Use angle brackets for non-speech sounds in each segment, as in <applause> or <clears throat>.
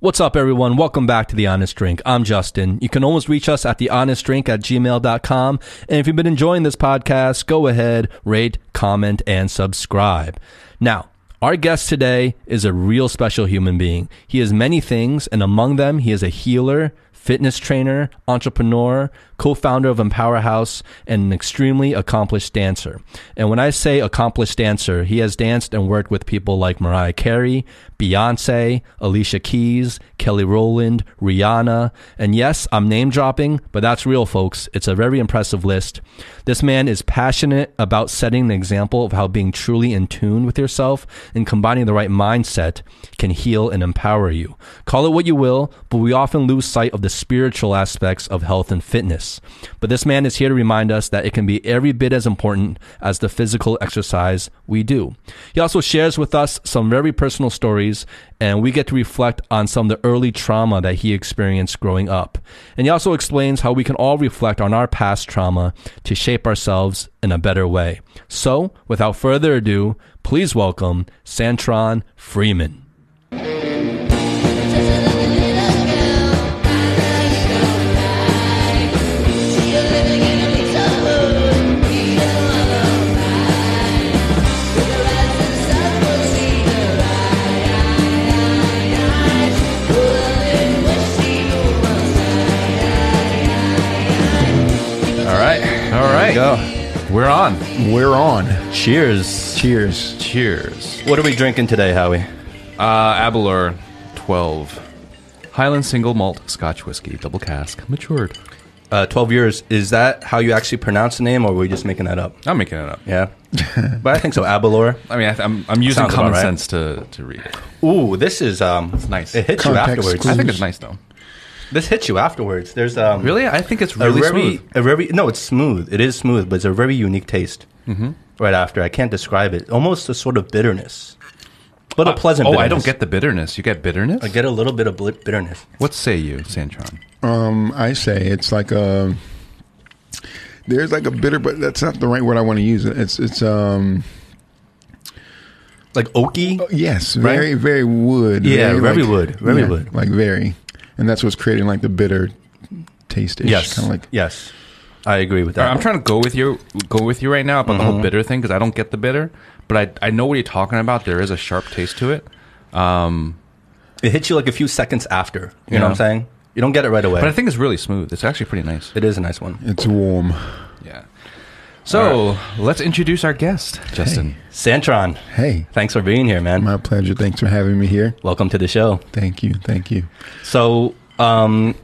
What's up, everyone? Welcome back to The Honest Drink. I'm Justin. You can always reach us at thehonestdrink at gmail.com. And if you've been enjoying this podcast, go ahead, rate, comment, and subscribe. Now, our guest today is a real special human being. He is many things, and among them, he is a healer, fitness trainer, entrepreneur, co-founder of Empower House, and an extremely accomplished dancer. And when I say accomplished dancer, he has danced and worked with people like Mariah Carey, Beyonce, Alicia Keys, Kelly Rowland, Rihanna. And yes, I'm name dropping, but that's real, folks. It's a very impressive list. This man is passionate about setting an example of how being truly in tune with yourself and combining the right mindset can heal and empower you. Call it what you will, but we often lose sight of the spiritual aspects of health and fitness. But this man is here to remind us that it can be every bit as important as the physical exercise we do. He also shares with us some very personal stories, and we get to reflect on some of the early trauma that he experienced growing up. And he also explains how we can all reflect on our past trauma to shape ourselves in a better way. So, without further ado, please welcome Santron Freeman. Go. We're on. We're on. Cheers. Cheers. Cheers. What are we drinking today, Howie? Uh, Aberlour 12. Highland single malt Scotch whiskey, double cask, matured. Uh, 12 years. Is that how you actually pronounce the name, or were you just making that up? I'm making it up. Yeah. <laughs> but I think so. Aberlour. I mean, I th- I'm, I'm using Sounds common right. sense to, to read it. Ooh, this is um, it's nice. It hits you afterwards. clues. I think it's nice though. This hits you afterwards. There's um, Really? I think it's a really very, smooth. a very no, it's smooth. It is smooth, but it's a very unique taste. Mm-hmm. Right after, I can't describe it. Almost a sort of bitterness, but a pleasant. Oh, bitterness. I don't get the bitterness. You get bitterness? I get a little bit of bitterness. What say you, Santron? Um, I say it's like a. There's like a bitter, but that's not the right word I want to use. It's it's um Like oaky. yes, Right? very very wood. Yeah, very like- wood, very yeah, wood. like very, and that's what's creating like the bitter taste. yes, kind of like yes. I agree with that. right, I'm trying to go with you, go with you right now about the Mm-hmm. whole bitter thing because I don't get the bitter, but I I know what you're talking about. There is a sharp taste to it. Um, it hits you like a few seconds after. You Yeah. know what I'm saying? You don't get it right away. but I think it's really smooth. It's actually pretty nice. it is a nice one. it's warm. Yeah. So let's introduce our guest, Justin. Santron, Hey, thanks for being here, man. my pleasure. Thanks for having me here. Welcome to the show. Thank you. Thank you. So, um,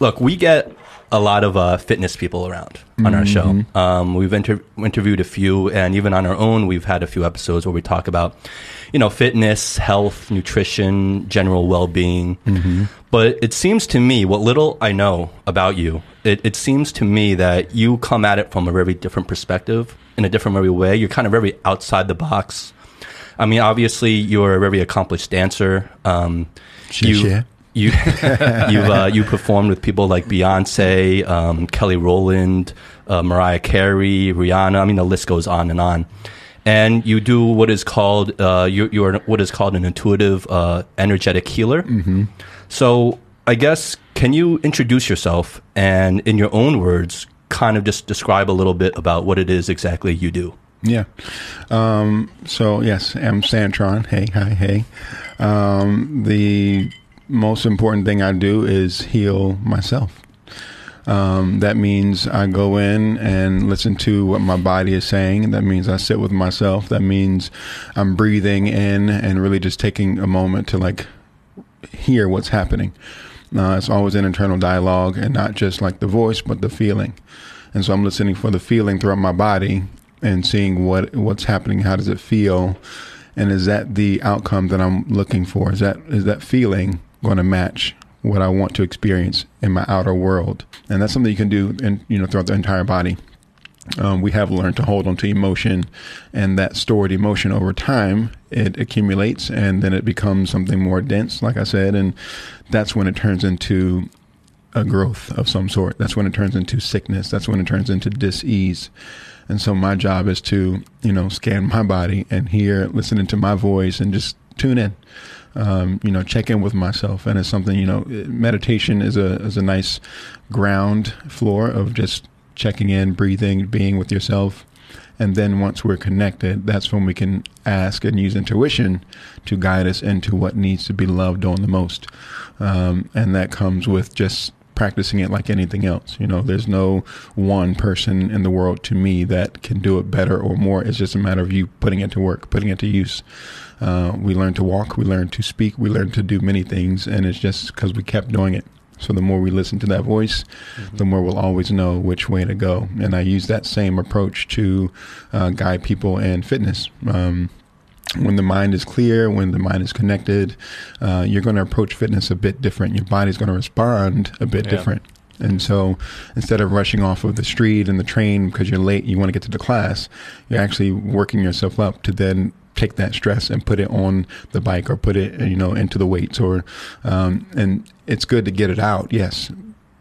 look, we get a lot of uh, fitness people around on our show. Um, we've inter- interviewed a few, and even on our own, we've had a few episodes where we talk about, you know, fitness, health, nutrition, general well-being. But it seems to me, what little I know about you, it, it seems to me that you come at it from a very different perspective, in a different very way. You're kind of very outside the box. I mean, obviously, you're a very accomplished dancer. Um, you, you <laughs> you uh, you performed with people like Beyonce, um, Kelly Rowland, uh, Mariah Carey, Rihanna. I mean, the list goes on and on. And you do what is called uh, you you are what is called an intuitive uh, energetic healer. Mm-hmm. So I guess can you introduce yourself and in your own words, kind of just describe a little bit about what it is exactly you do. Yeah. Um, so yes, I'm Santron. Hey, hi, hey. Um, the most important thing I do is heal myself. Um, that means I go in and listen to what my body is saying. That means I sit with myself. That means I'm breathing in and really just taking a moment to like hear what's happening. Uh, it's always an internal dialogue and not just like the voice, but the feeling. And so I'm listening for the feeling throughout my body and seeing what what's happening. How does it feel? And is that the outcome that I'm looking for? Is that is that feeling going to match what I want to experience in my outer world? And that's something you can do, in, you know, throughout the entire body. Um, we have learned to hold on to emotion, and that stored emotion over time it accumulates, and then it becomes something more dense, like I said, and that's when it turns into a growth of some sort. That's when it turns into sickness. That's when it turns into dis-ease. And so my job is to, you know, scan my body and hear, listening to my voice and just tune in. Um, you know, check in with myself, and it's something. You know, meditation is a is a nice ground floor of just checking in, breathing, being with yourself. And then once we're connected, that's when we can ask and use intuition to guide us into what needs to be loved on the most. Um, and that comes with just practicing it like anything else. You know, there's no one person in the world to me that can do it better or more. It's just a matter of you putting it to work, putting it to use. Uh, we learn to walk, we learn to speak, we learn to do many things, and it's just because we kept doing it. So the more we listen to that voice, mm-hmm. the more we'll always know which way to go. And I use that same approach to uh, guide people in fitness. Um, when the mind is clear, when the mind is connected, uh, you're going to approach fitness a bit different. Your body's going to respond a bit yeah. different. And so instead of rushing off of the street and the train because you're late, you want to get to the class, you're actually working yourself up to then take that stress and put it on the bike or put it you know into the weights or um, and it's good to get it out yes.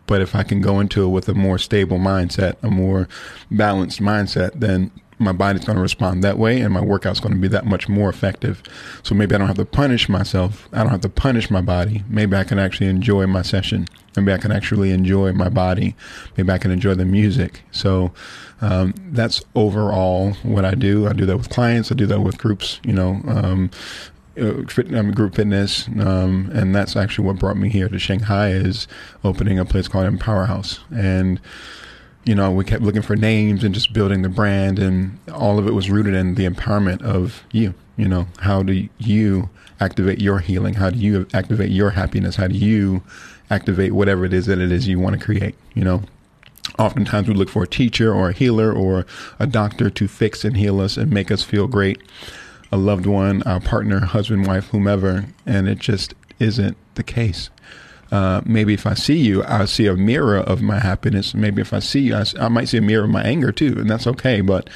But if i can go into it with a more stable mindset a more balanced mindset then my body's going to respond that way and my workout's going to be that much more effective. So maybe i don't have to punish myself. I don't have to punish my body. Maybe i can actually enjoy my session. Maybe i can actually enjoy my body. Maybe i can enjoy the music. So um, that's overall what I do. I do that with clients. I do that with groups. You know, um, uh, fit, group fitness, um, and that's actually what brought me here to Shanghai. Is opening a place called Empower House, and you know, we kept looking for names and just building the brand, and all of it was rooted in the empowerment of you. You know, how do you activate your healing? How do you activate your happiness? How do you activate whatever it is that it is you want to create? You know, Oftentimes, we look for a teacher or a healer or a doctor to fix and heal us and make us feel great, a loved one, our partner, husband, wife, whomever, and it just isn't the case. Uh, maybe if I see you, I see a mirror of my happiness. Maybe if I see you, I, I might see a mirror of my anger too, and that's okay. But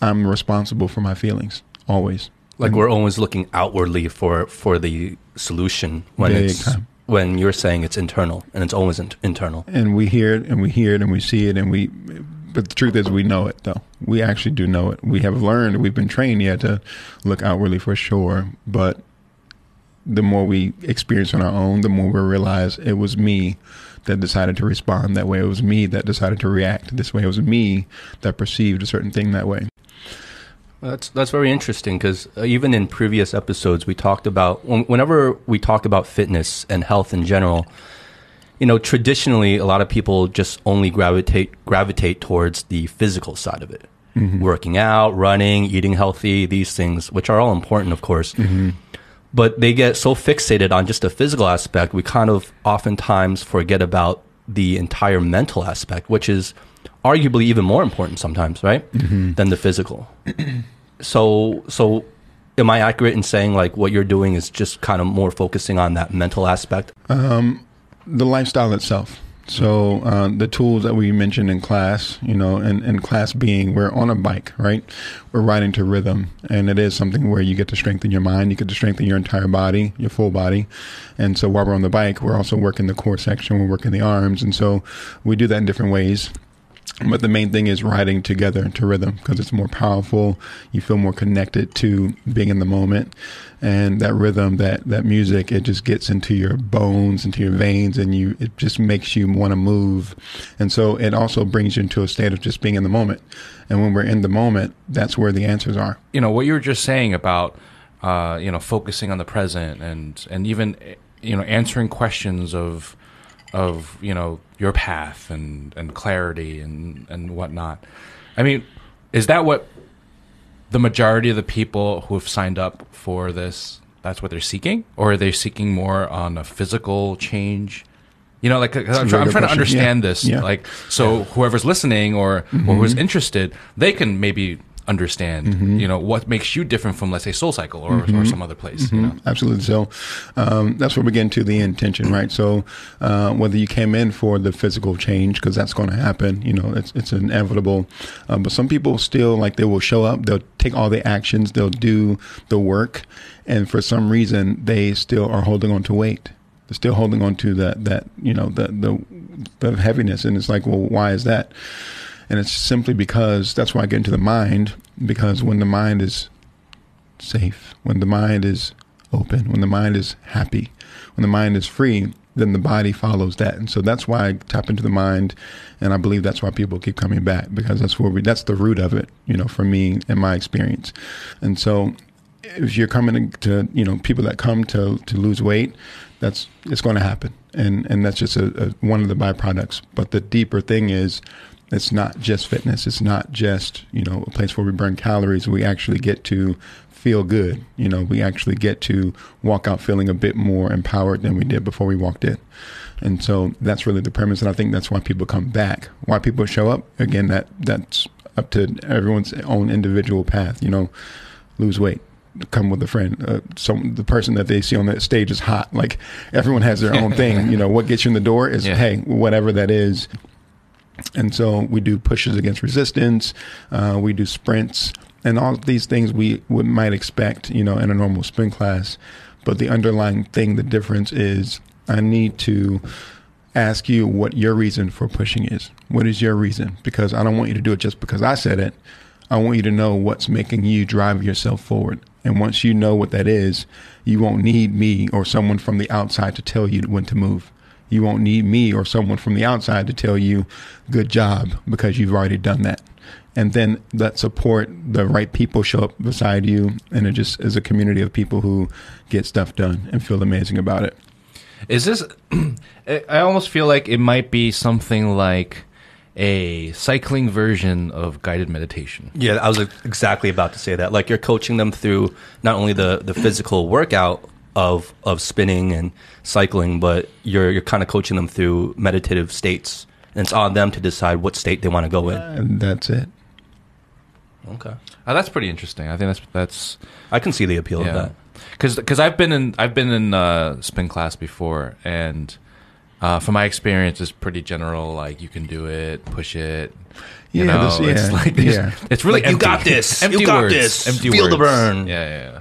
I'm responsible for my feelings always. Like and, we're always looking outwardly for for the solution when it's time when you're saying it's internal and it's always in- internal. And we hear it and we hear it and we see it and we, but the truth is we know it though. We actually do know it. We have learned, we've been trained yet to look outwardly for sure. But the more we experience on our own, the more we realize it was me that decided to respond that way. It was me that decided to react this way. It was me that perceived a certain thing that way. That's that's very interesting because uh, even in previous episodes we talked about whenever we talk about fitness and health in general, you know, traditionally a lot of people just only gravitate gravitate towards the physical side of it, mm-hmm. working out, running, eating healthy, these things, which are all important, of course. Mm-hmm. But they get so fixated on just the physical aspect, we kind of oftentimes forget about the entire mental aspect, which is arguably even more important sometimes, right, mm-hmm. than the physical. <clears throat> so so am I accurate in saying like what you're doing is just kind of more focusing on that mental aspect? Um, the lifestyle itself. So uh, the tools that we mentioned in class, you know, and, and class being we're on a bike, right? We're riding to rhythm, and it is something where you get to strengthen your mind, you get to strengthen your entire body, your full body, and so while we're on the bike, we're also working the core section, we're working the arms, and so we do that in different ways. But the main thing is riding together to rhythm because it's more powerful. You feel more connected to being in the moment. And that rhythm, that, that music, it just gets into your bones, into your veins, and you it just makes you want to move. And so it also brings you into a state of just being in the moment. And when we're in the moment, that's where the answers are. You know, what you were just saying about uh, you know, focusing on the present and and even you know, answering questions of of you know your path and and clarity and and whatnot. I mean, is that what the majority of the people who have signed up for this? That's what they're seeking, or are they seeking more on a physical change? You know, like I'm, I'm, trying to understand yeah. this. Yeah. Like, so yeah. whoever's listening or mm-hmm. or who's interested, they can maybe understand, mm-hmm. you know, what makes you different from, let's say, Soul Cycle or, mm-hmm. or some other place. Mm-hmm. You know? Absolutely. So um, that's where we get into the intention, right? So uh, whether you came in for the physical change, because that's going to happen, you know, it's, it's inevitable. Um, but some people still, like, they will show up, they'll take all the actions, they'll do the work, and for some reason, they still are holding on to weight. They're still holding on to that, that you know, the, the, the heaviness. And it's like, well, why is that? And it's simply because that's why I get into the mind, because when the mind is safe, when the mind is open, when the mind is happy, when the mind is free, then the body follows that. And so that's why I tap into the mind. And I believe that's why people keep coming back because that's where we, that's the root of it, you know, for me and my experience. And so if you're coming to, you know, people that come to, to lose weight, that's, it's going to happen. And, and that's just a, a, one of the byproducts. But the deeper thing is, it's not just fitness. It's not just, you know, a place where we burn calories. We actually get to feel good. You know, we actually get to walk out feeling a bit more empowered than we did before we walked in. And so that's really the premise. And I think that's why people come back. Why people show up, again, that that's up to everyone's own individual path. You know, lose weight, come with a friend. Uh, some the person that they see on that stage is hot. Like everyone has their own thing. <laughs> You know, what gets you in the door is Yeah. hey, whatever that is. And so we do pushes against resistance. Uh, we do sprints and all these things we, we might expect, you know, in a normal sprint class. But the underlying thing, the difference is I need to ask you what your reason for pushing is. What is your reason? Because I don't want you to do it just because I said it. I want you to know what's making you drive yourself forward. And once you know what that is, you won't need me or someone from the outside to tell you when to move. You won't need me or someone from the outside to tell you, good job, because you've already done that. And then that support, the right people show up beside you, and it just is a community of people who get stuff done and feel amazing about it. Is this? <clears throat> I I almost feel like it might be something like a cycling version of guided meditation. Yeah, I was exactly about to say that. Like you're coaching them through not only the, the physical workout of of spinning and cycling, but you're you're kind of coaching them through meditative states. And it's on them to decide what state they want to go in. And that's it. Okay. Oh, that's pretty interesting. I think that's that's I can see the appeal of that. because I've been in I've been in uh, spin class before, and uh, from my experience, it's pretty general. Like you can do it, push it. You Yeah, know, this- it's like there's- yeah. it's really Like, you got this, empty you Empty got words. this, Empty feel the words. burn. Yeah, yeah.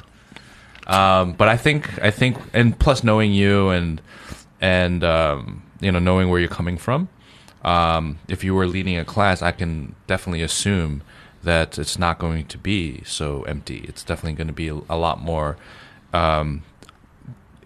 Um, but I think I think, and plus knowing you and and um, you know knowing where you're coming from, um, if you were leading a class, I can definitely assume that it's not going to be so empty. It's definitely going to be a, a lot more. Um,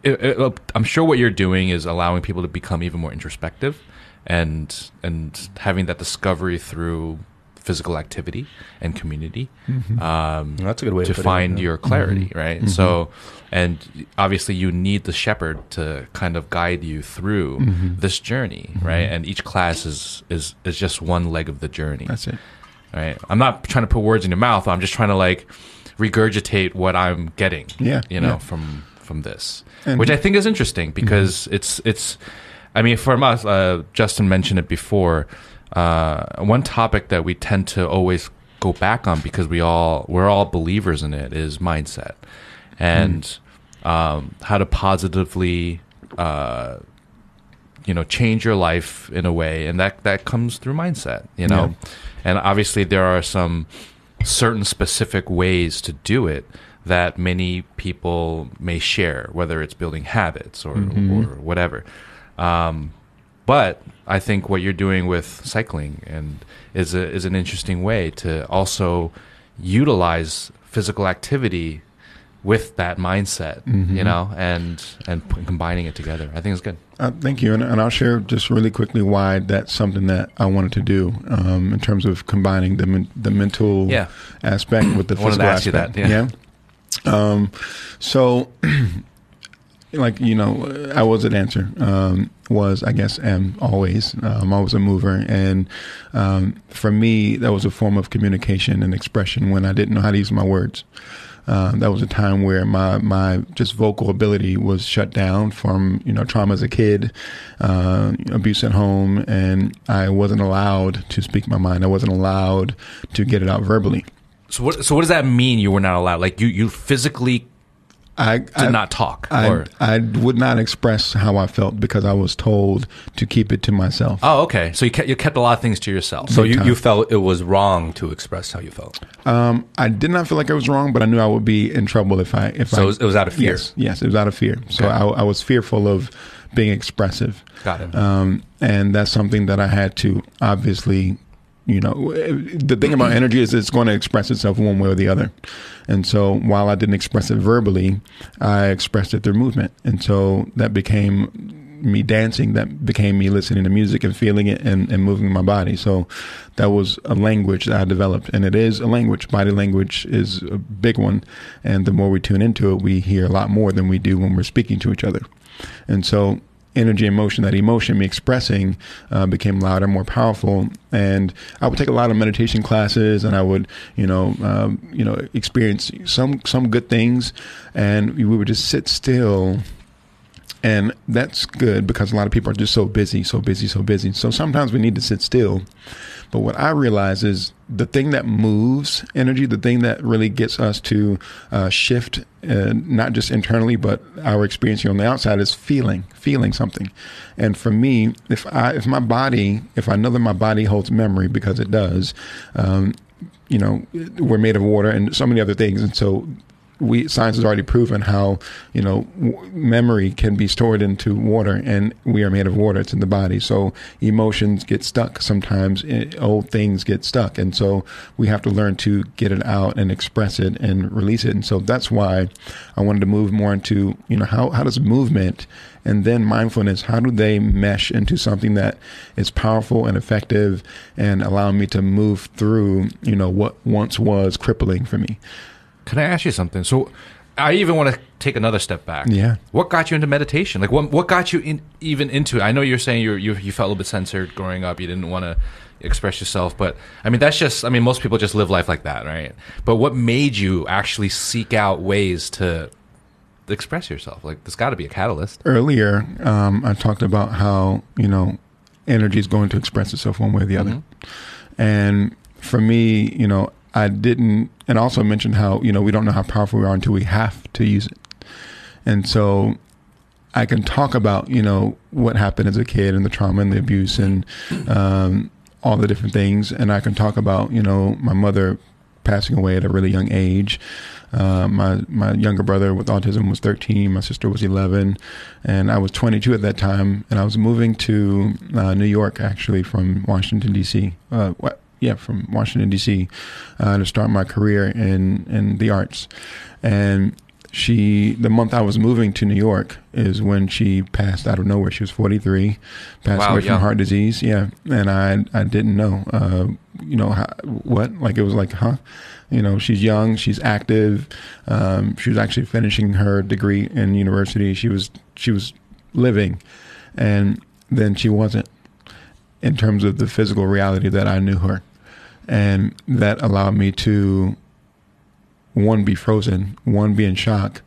it, it, I'm sure what you're doing is allowing people to become even more introspective, and and having that discovery through physical activity and community. Mm-hmm. Um, That's a good way to of putting it, find yeah. your clarity, mm-hmm. right? Mm-hmm. So, and obviously, you need the shepherd to kind of guide you through this journey, right? And each class is is is just one leg of the journey, That's it. right? I'm not trying to put words in your mouth. I'm just trying to like regurgitate what I'm getting, Yeah, you know, yeah. from from this, And- which I think is interesting because it's it's. I mean, for us, uh, Justin mentioned it before. Uh, one topic that we tend to always go back on because we all we're all believers in it is mindset. And um, how to positively uh, you know change your life in a way. And that that comes through mindset you know? And obviously there are some certain specific ways to do it that many people may share whether it's building habits or or whatever. Um, but I think what you're doing with cycling and is a, is an interesting way to also utilize physical activity with that mindset, you know, and and combining it together. I think it's good. Uh, thank you, and, and I'll share just really quickly why that's something that I wanted to do um, in terms of combining the men- the mental Yeah. aspect with the I wanted physical to ask you aspect. that, yeah. Um, so, <clears throat> like you know, I was a dancer. Um, was I guess am always. Um, I was a mover, and um, for me, that was a form of communication and expression when I didn't know how to use my words. Um, that was a time where my my just vocal ability was shut down from you know trauma as a kid, uh, abuse at home, and I wasn't allowed to speak my mind. I wasn't allowed to get it out verbally. So what so what does that mean? You were not allowed? Like you you physically I did I, not talk, I, or I would not express how I felt because I was told to keep it to myself. oh okay. So you kept, you kept a lot of things to yourself. So you, you felt it was wrong to express how you felt. Um, I did not feel like I was wrong, but I knew I would be in trouble if I if So I, it was, it was out of fear. Yes, yes, it was out of fear. So Okay. I, I was fearful of being expressive. Got it. Um, and that's something that I had to obviously you know, the thing about energy is it's going to express itself one way or the other. And so while I didn't express it verbally, I expressed it through movement. And so that became me dancing that became me listening to music and feeling it and, and moving my body. So that was a language that I developed. And it is a language. Body language is a big one. And the more we tune into it, we hear a lot more than we do when we're speaking to each other. And so energy and motion, that emotion, me expressing, uh, became louder, more powerful. And I would take a lot of meditation classes, and I would, you know, um, you know, experience some some good things, and we would just sit still and that's good because a lot of people are just so busy, so busy, so busy. So sometimes we need to sit still. But what I realize is the thing that moves energy, the thing that really gets us to uh, shift, uh, not just internally, but our experience here on the outside is feeling, feeling something. And for me, if I, if my body, if I know that my body holds memory because it does, um, you know, we're made of water and so many other things. And so we science has already proven how you know w- memory can be stored into water, and we are made of water. It's in the body, so emotions get stuck. Sometimes it, eh, old things get stuck, and so we have to learn to get it out and express it and release it. And so that's why I wanted to move more into you know how how does movement and then mindfulness how do they mesh into something that is powerful and effective and allow me to move through you know what once was crippling for me can I ask you something? So, I even want to take another step back. Yeah. What got you into meditation? Like, what what got you in, even into it? I know you're saying you you you felt a little bit censored growing up. You didn't want to express yourself, but I mean that's just. I mean, most people just live life like that, right? But what made you actually seek out ways to express yourself? Like, there's got to be a catalyst. Earlier, um, I talked about how you know energy is going to express itself one way or the other, mm-hmm. and for me, you know, I didn't, and also mentioned how you know we don't know how powerful we are until we have to use it, and so I can talk about you know what happened as a kid and the trauma and the abuse and um, all the different things, and I can talk about you know my mother passing away at a really young age. Uh, my my younger brother with autism was 13. My sister was 11, and I was 22 at that time. And I was moving to uh, New York actually from Washington D.C. Uh, yeah, from Washington D.C. Uh, to start my career in in the arts, and she the month I was moving to New York is when she passed out of nowhere. She was 43, passed wow, away from heart disease. Yeah, and I I didn't know, uh, you know, how, what like it was like, huh? You know, she's young, she's active. Um, she was actually finishing her degree in university. She was she was living, and then she wasn't in terms of the physical reality that I knew her. And that allowed me to, one, be frozen, one, be in shock.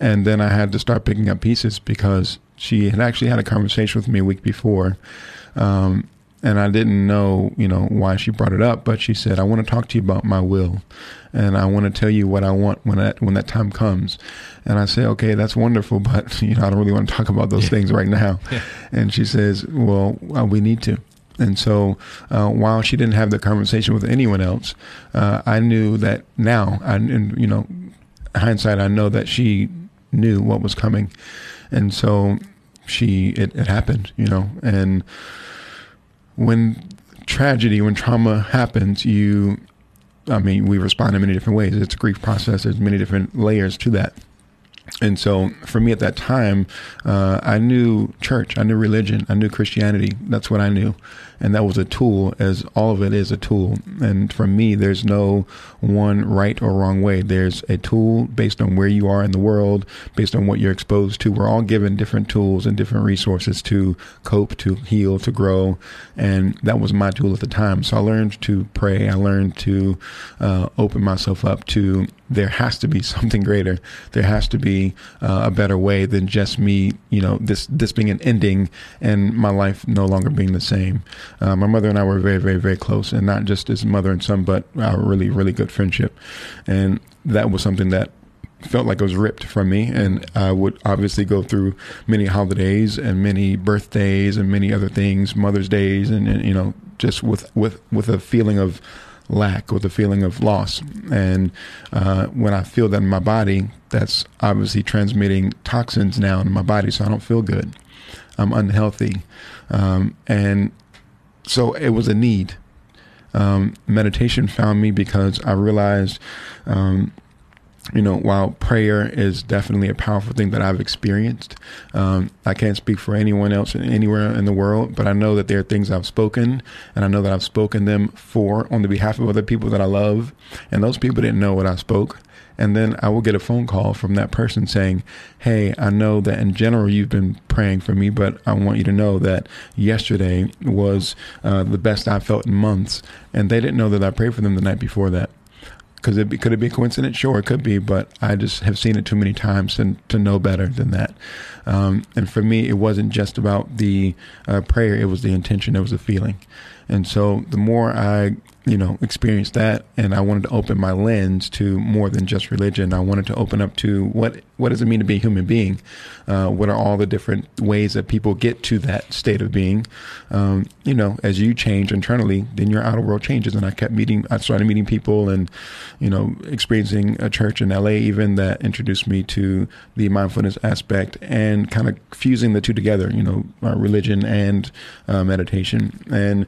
And then I had to start picking up pieces because she had actually had a conversation with me a week before. Um, and I didn't know, you know, why she brought it up, but she said, "I want to talk to you about my will, and I want to tell you what I want when that when that time comes." And I say, "Okay, that's wonderful, but <laughs> you know, I don't really want to talk about those yeah. things right now." Yeah. And she says, "Well, uh, we need to." And so, uh, while she didn't have the conversation with anyone else, uh, I knew that now, I, and you know, hindsight, I know that she knew what was coming, and so she it, it happened, you know, and when tragedy, when trauma happens, you, I mean, we respond in many different ways. It's a grief process. There's many different layers to that. And so for me at that time, uh, I knew church, I knew religion, I knew Christianity. That's what I knew. And that was a tool, as all of it is a tool. And for me, there's no one right or wrong way. There's a tool based on where you are in the world, based on what you're exposed to. We're all given different tools and different resources to cope, to heal, to grow. And that was my tool at the time. So I learned to pray. I learned to uh, open myself up to there has to be something greater. There has to be uh, a better way than just me, you know, this this being an ending and my life no longer being the same. Uh, my mother and I were very, very, very close, and not just as mother and son, but our really, really good friendship. And that was something that felt like it was ripped from me and I would obviously go through many holidays and many birthdays and many other things mother's days and, and you know just with with with a feeling of lack with a feeling of loss. And uh, when I feel that in my body, that's obviously transmitting toxins now in my body, so I don't feel good. I'm unhealthy. Um, and so it was a need. um, meditation found me because I realized. Um, you know, while prayer is definitely a powerful thing that I've experienced, um, I can't speak for anyone else anywhere in the world, but I know that there are things I've spoken, and I know that I've spoken them for on the behalf of other people that I love, and those people didn't know what I spoke. And then I will get a phone call from that person saying, Hey, I know that in general you've been praying for me, but I want you to know that yesterday was uh, the best I felt in months. And they didn't know that I prayed for them the night before that because it be, could it be a coincidence? Sure, it could be, but I just have seen it too many times to, to know better than that. Um, and for me, it wasn't just about the uh, prayer; it was the intention, it was the feeling. And so, the more I you know, experienced that, and I wanted to open my lens to more than just religion. I wanted to open up to what what does it mean to be a human being? Uh, what are all the different ways that people get to that state of being? Um, you know, as you change internally, then your outer world changes. And I kept meeting, I started meeting people, and you know, experiencing a church in LA even that introduced me to the mindfulness aspect and kind of fusing the two together. You know, religion and uh, meditation, and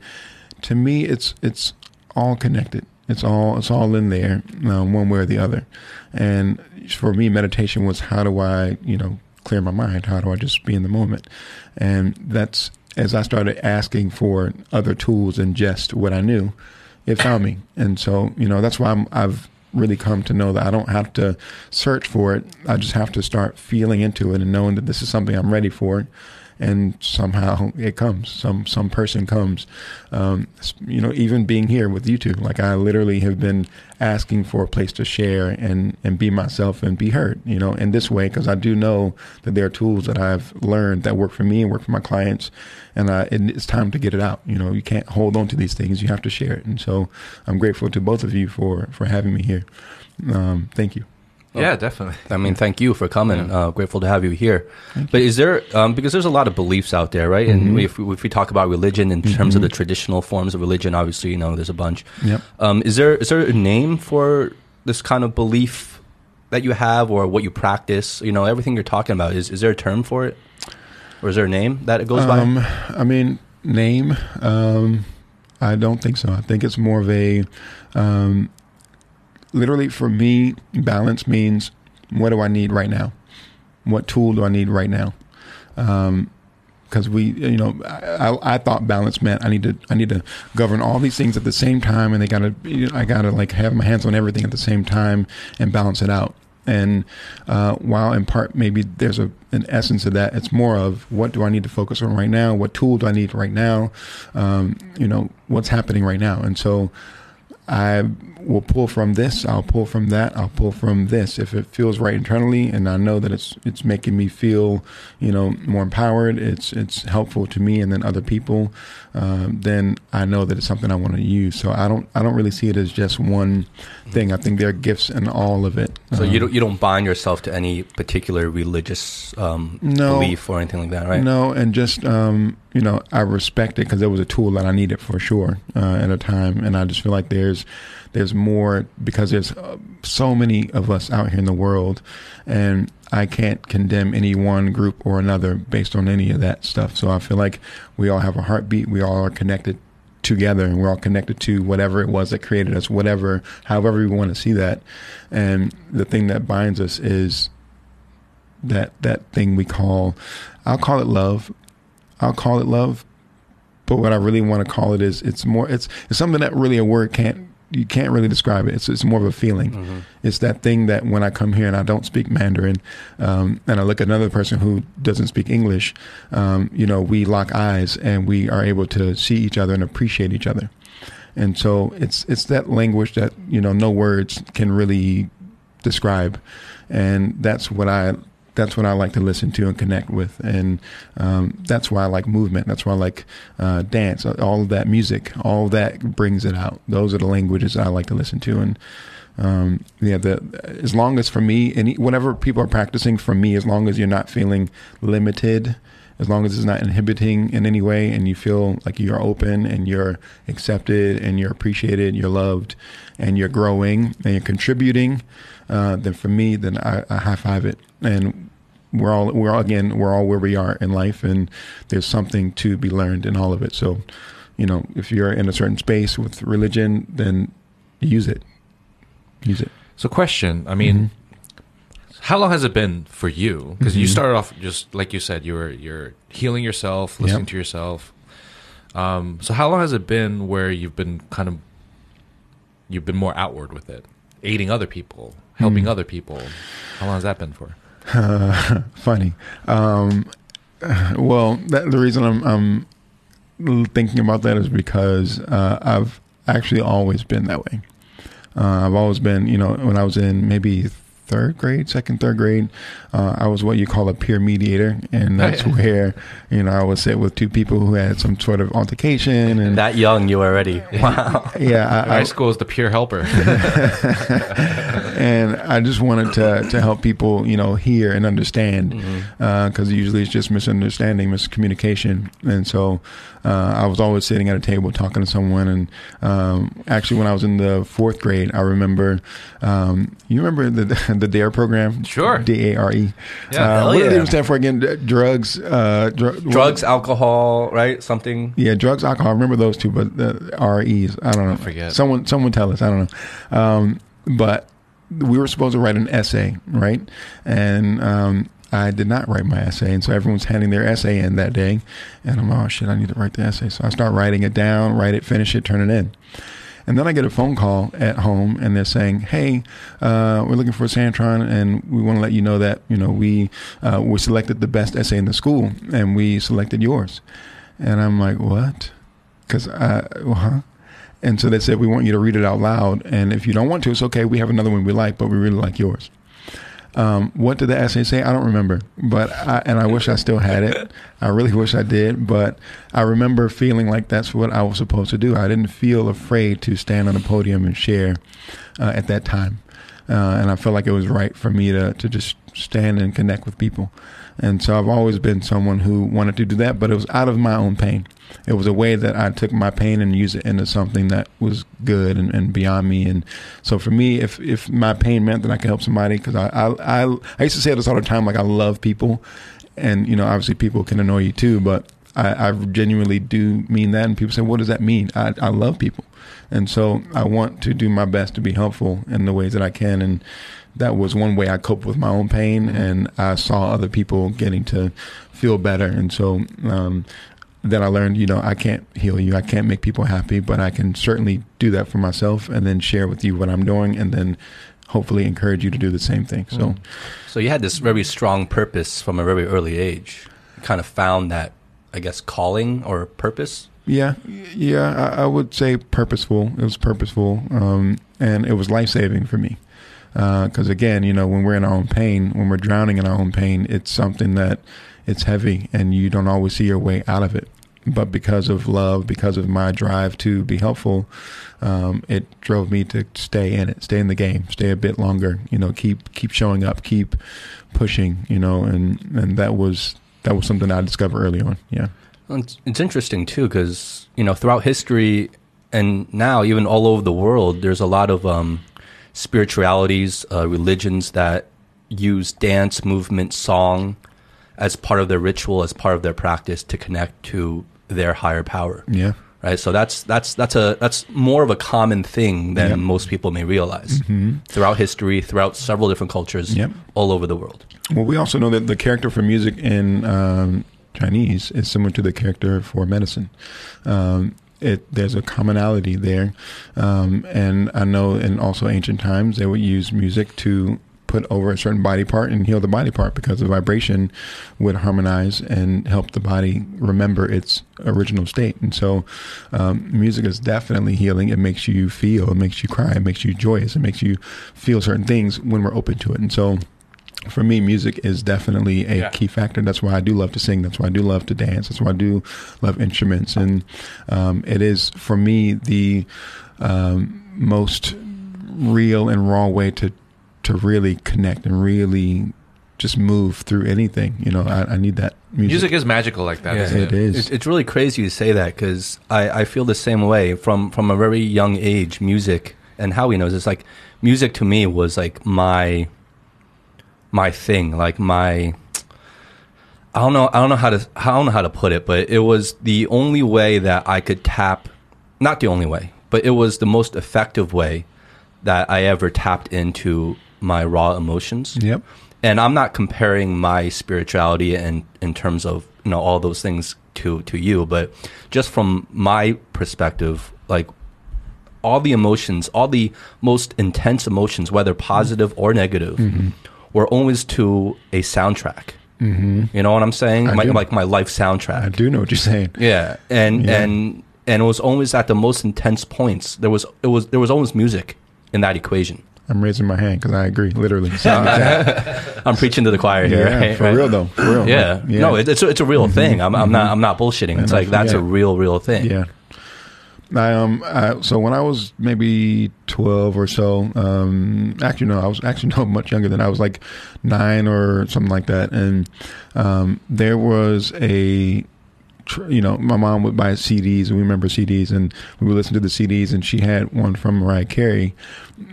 to me, it's it's all connected. It's all it's all in there, um, one way or the other. And for me, meditation was how do I, you know, clear my mind? How do I just be in the moment? And that's as I started asking for other tools and just what I knew, it found me. And so, you know, that's why I'm, I've really come to know that I don't have to search for it. I just have to start feeling into it and knowing that this is something I'm ready for and somehow it comes. Some some person comes. Um, you know, even being here with you two, like I literally have been asking for a place to share and and be myself and be heard. You know, in this way because I do know that there are tools that I've learned that work for me and work for my clients, and uh, it's time to get it out. You know, you can't hold on to these things; you have to share it. And so, I'm grateful to both of you for for having me here. Um, thank you. Yeah, definitely. I mean, thank you for coming. Yeah. Uh, grateful to have you here. Thank but you. is there um, because there's a lot of beliefs out there, right? Mm-hmm. And if we, if we talk about religion in mm-hmm. terms of the traditional forms of religion, obviously, you know, there's a bunch. Yep. Um, is there is there a name for this kind of belief that you have, or what you practice? You know, everything you're talking about is is there a term for it, or is there a name that it goes um, by? I mean, name. Um, I don't think so. I think it's more of a um, literally for me, balance means what do I need right now? What tool do I need right now? Um, because we, you know, I, I, thought balance meant I need to, I need to govern all these things at the same time, and they gotta, you know, I gotta like have my hands on everything at the same time and balance it out. And uh, while in part maybe there's a an essence of that, it's more of what do I need to focus on right now? What tool do I need right now? Um, you know, what's happening right now? And so I will pull from this, I'll pull from that, I'll pull from this. If it feels right internally and I know that it's it's making me feel, you know, more empowered, it's it's helpful to me and then other people, um, then I know that it's something I want to use. So I don't I don't really see it as just one thing. I think there are gifts in all of it. So um, you don't you don't bind yourself to any particular religious um, no, belief or anything like that, right? No, and just um, you know I respect it because it was a tool that I needed for sure uh, at a time, and I just feel like there's there's more because there's uh, so many of us out here in the world, and I can't condemn any one group or another based on any of that stuff. So I feel like we all have a heartbeat. We all are connected together and we're all connected to whatever it was that created us, whatever, however we want to see that. And the thing that binds us is that, that thing we call, I'll call it love. I'll call it love. But what I really want to call it is it's more, it's, it's something that really a word can't you can't really describe it. It's it's more of a feeling. Mm-hmm. It's that thing that when I come here and I don't speak Mandarin, um, and I look at another person who doesn't speak English, um, you know, we lock eyes and we are able to see each other and appreciate each other. And so it's it's that language that you know no words can really describe, and that's what I that's what I like to listen to and connect with, and um, that's why I like movement. That's why I like uh, dance. All of that music, all that brings it out. Those are the languages I like to listen to, and um, yeah, the as long as for me, any whatever people are practicing for me, as long as you're not feeling limited, as long as it's not inhibiting in any way, and you feel like you're open and you're accepted and you're appreciated, you're loved, and you're growing and you're contributing, uh, then for me, then I, I high five it and we're all we're all again we're all where we are in life, and there's something to be learned in all of it. So you know, if you're in a certain space with religion, then use it. Use it. So, question. I mean, Mm-hmm. how long has it been for you? Because you Mhm. started off just like you said, you were you're healing yourself, listening Yep. to yourself. Um, so, how long has it been where you've been kind of you've been more outward with it, aiding other people, helping Hmm. other people? How long has that been for? Uh, <laughs> funny. Um, well, that, the reason I'm, I'm thinking about that is because uh, I've actually always been that way. Uh, I've always been, you know, when I was in maybe third grade, second, third grade, uh, I was what you call a peer mediator, and <laughs> that's yeah. where, you know, I would sit with two people who had some sort of altercation, and That young, you were already. <laughs> Wow. yeah, I, High I, school is the peer helper. <laughs> and I just wanted to to help people, you know, hear and understand, because usually it's just misunderstanding, miscommunication, and so uh, I was always sitting at a table talking to someone, and um, actually when I was in the fourth grade, I remember, um, you remember the the Dare program, Sure. D A R E, Yeah. Uh, what yeah. it stand for again? Drugs, uh, dr- Drugs, alcohol, right? Something. yeah, drugs, alcohol. I remember those two, but the REs, I don't know. forget. Someone, someone tell us. I don't know. Um, but we were supposed to write an essay, right? And um, I did not write my essay, and so everyone's handing their essay in that day, and I'm oh shit, I need to write the essay. So I start writing it down, write it, finish it, turn it in. And then I get a phone call at home, and they're saying, "Hey, uh, we're looking for Santron, and we want to let you know that you know we uh, we selected the best essay in the school, and we selected yours." And I'm like, "What?" Because well, huh? And so they said, "We want you to read it out loud, and if you don't want to, it's okay. We have another one we like, but we really like yours." Um, what did the essay say? I don't remember, but I, and I wish I still had it. I really wish I did, but I remember feeling like that's what I was supposed to do. I didn't feel afraid to stand on a podium and share uh, at that time, uh, and I felt like it was right for me to to just stand and connect with people. And so I've always been someone who wanted to do that, but it was out of my own pain. It was a way that I took my pain and used it into something that was good and, and beyond me. And so for me, if, if my pain meant that I could help somebody, because I, I, I, I used to say this all the time, like I love people. And, you know, obviously people can annoy you too, but I, I genuinely do mean that. And people say, what does that mean? I, I love people. And so I want to do my best to be helpful in the ways that I can. And that was one way I coped with my own pain. And I saw other people getting to feel better. And so, um, then I learned, you know, I can't heal you. I can't make people happy, but I can certainly do that for myself and then share with you what I'm doing and then hopefully encourage you to do the same thing. So, So you had this very strong purpose from a very early age. You kind of found that, I guess, calling or purpose. yeah, yeah, I, I would say purposeful. It was purposeful. Um, and it was life saving for me. Because again, you know, when we're in our own pain, when we're drowning in our own pain, it's something that it's heavy and you don't always see your way out of it. But because of love, because of my drive to be helpful, um, it drove me to stay in it, stay in the game, stay a bit longer. You know, keep keep showing up, keep pushing. You know, and and that was that was something I discovered early on. Yeah. It's, it's interesting too because you know throughout history and now even all over the world, there's a lot of um, spiritualities, uh, religions that use dance, movement, song as part of their ritual, as part of their practice to connect to their higher power. Yeah. Right, so that's that's that's a that's more of a common thing than Yep. most people may realize. hmm Throughout history, throughout several different cultures, Yep. all over the world. Well, we also know that the character for music in um, Chinese is similar to the character for medicine. Um, it there's a commonality there, um, and I know in also ancient times they would use music to put over a certain body part and heal the body part because the vibration would harmonize and help the body remember its original state. And so, um, music is definitely healing. It makes you feel, it makes you cry, it makes you joyous, it makes you feel certain things when we're open to it. And so, for me, music is definitely a Yeah. key factor. That's why I do love to sing. That's why I do love to dance. That's why I do love instruments. And um, it is, for me, the um, most real and raw way to to really connect and really just move through anything. You know, I, I need that music. Music is magical like that, Yeah. not It is. It's, it's really crazy you say that because I, I feel the same way from from a very young age. Music and how Howie knows it's like music to me was like my my thing, like my I don't know. I don't know how to. I don't know how to put it, but it was the only way that I could tap. Not the only way, but it was the most effective way that I ever tapped into my raw emotions. Yep. And I'm not comparing my spirituality in in terms of you know all those things to to you, but just from my perspective, like all the emotions, all the most intense emotions, whether positive or negative, Mm-hmm. were always to a soundtrack. Mm-hmm. You know what I'm saying? My, like my life soundtrack. I do know what you're saying. Yeah, and Yeah. and and it was always at the most intense points. There was it was there was always music in that equation. I'm raising my hand because I agree, literally. <laughs> I'm preaching to the choir here, yeah, right? for Right? real though, for real. Yeah. no, it, it's a, it's a real thing. I'm, I'm not I'm not bullshitting. It's I like that's a real real thing. Yeah. I um I, so when I was maybe twelve or so, um actually no, I was actually <laughs> no much younger than I was like nine or something like that, and um there was a you know my mom would buy CDs and we remember CDs and we would listen to the CDs and she had one from Mariah Carey.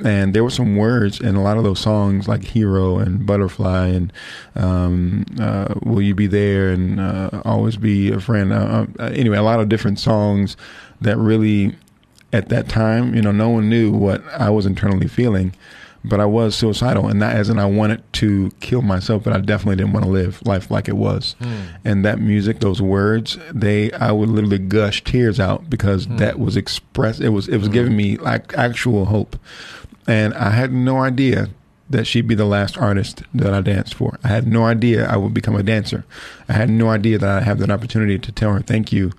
And there were some words in a lot of those songs like hero and butterfly and um, uh, will you be there and uh, always be a friend. Uh, uh, anyway a lot of different songs that really at that time you know no one knew what i was internally feeling but i was suicidal and not as in i wanted to kill myself but i definitely didn't want to live life like it was. Hmm. And that music those words they i would literally gush tears out because hmm. that was expressed it was it was hmm. giving me like actual hope. And I had no idea that she'd be the last artist that I danced for. I had no idea I would become a dancer. I had no idea that I'd have that opportunity to tell her thank you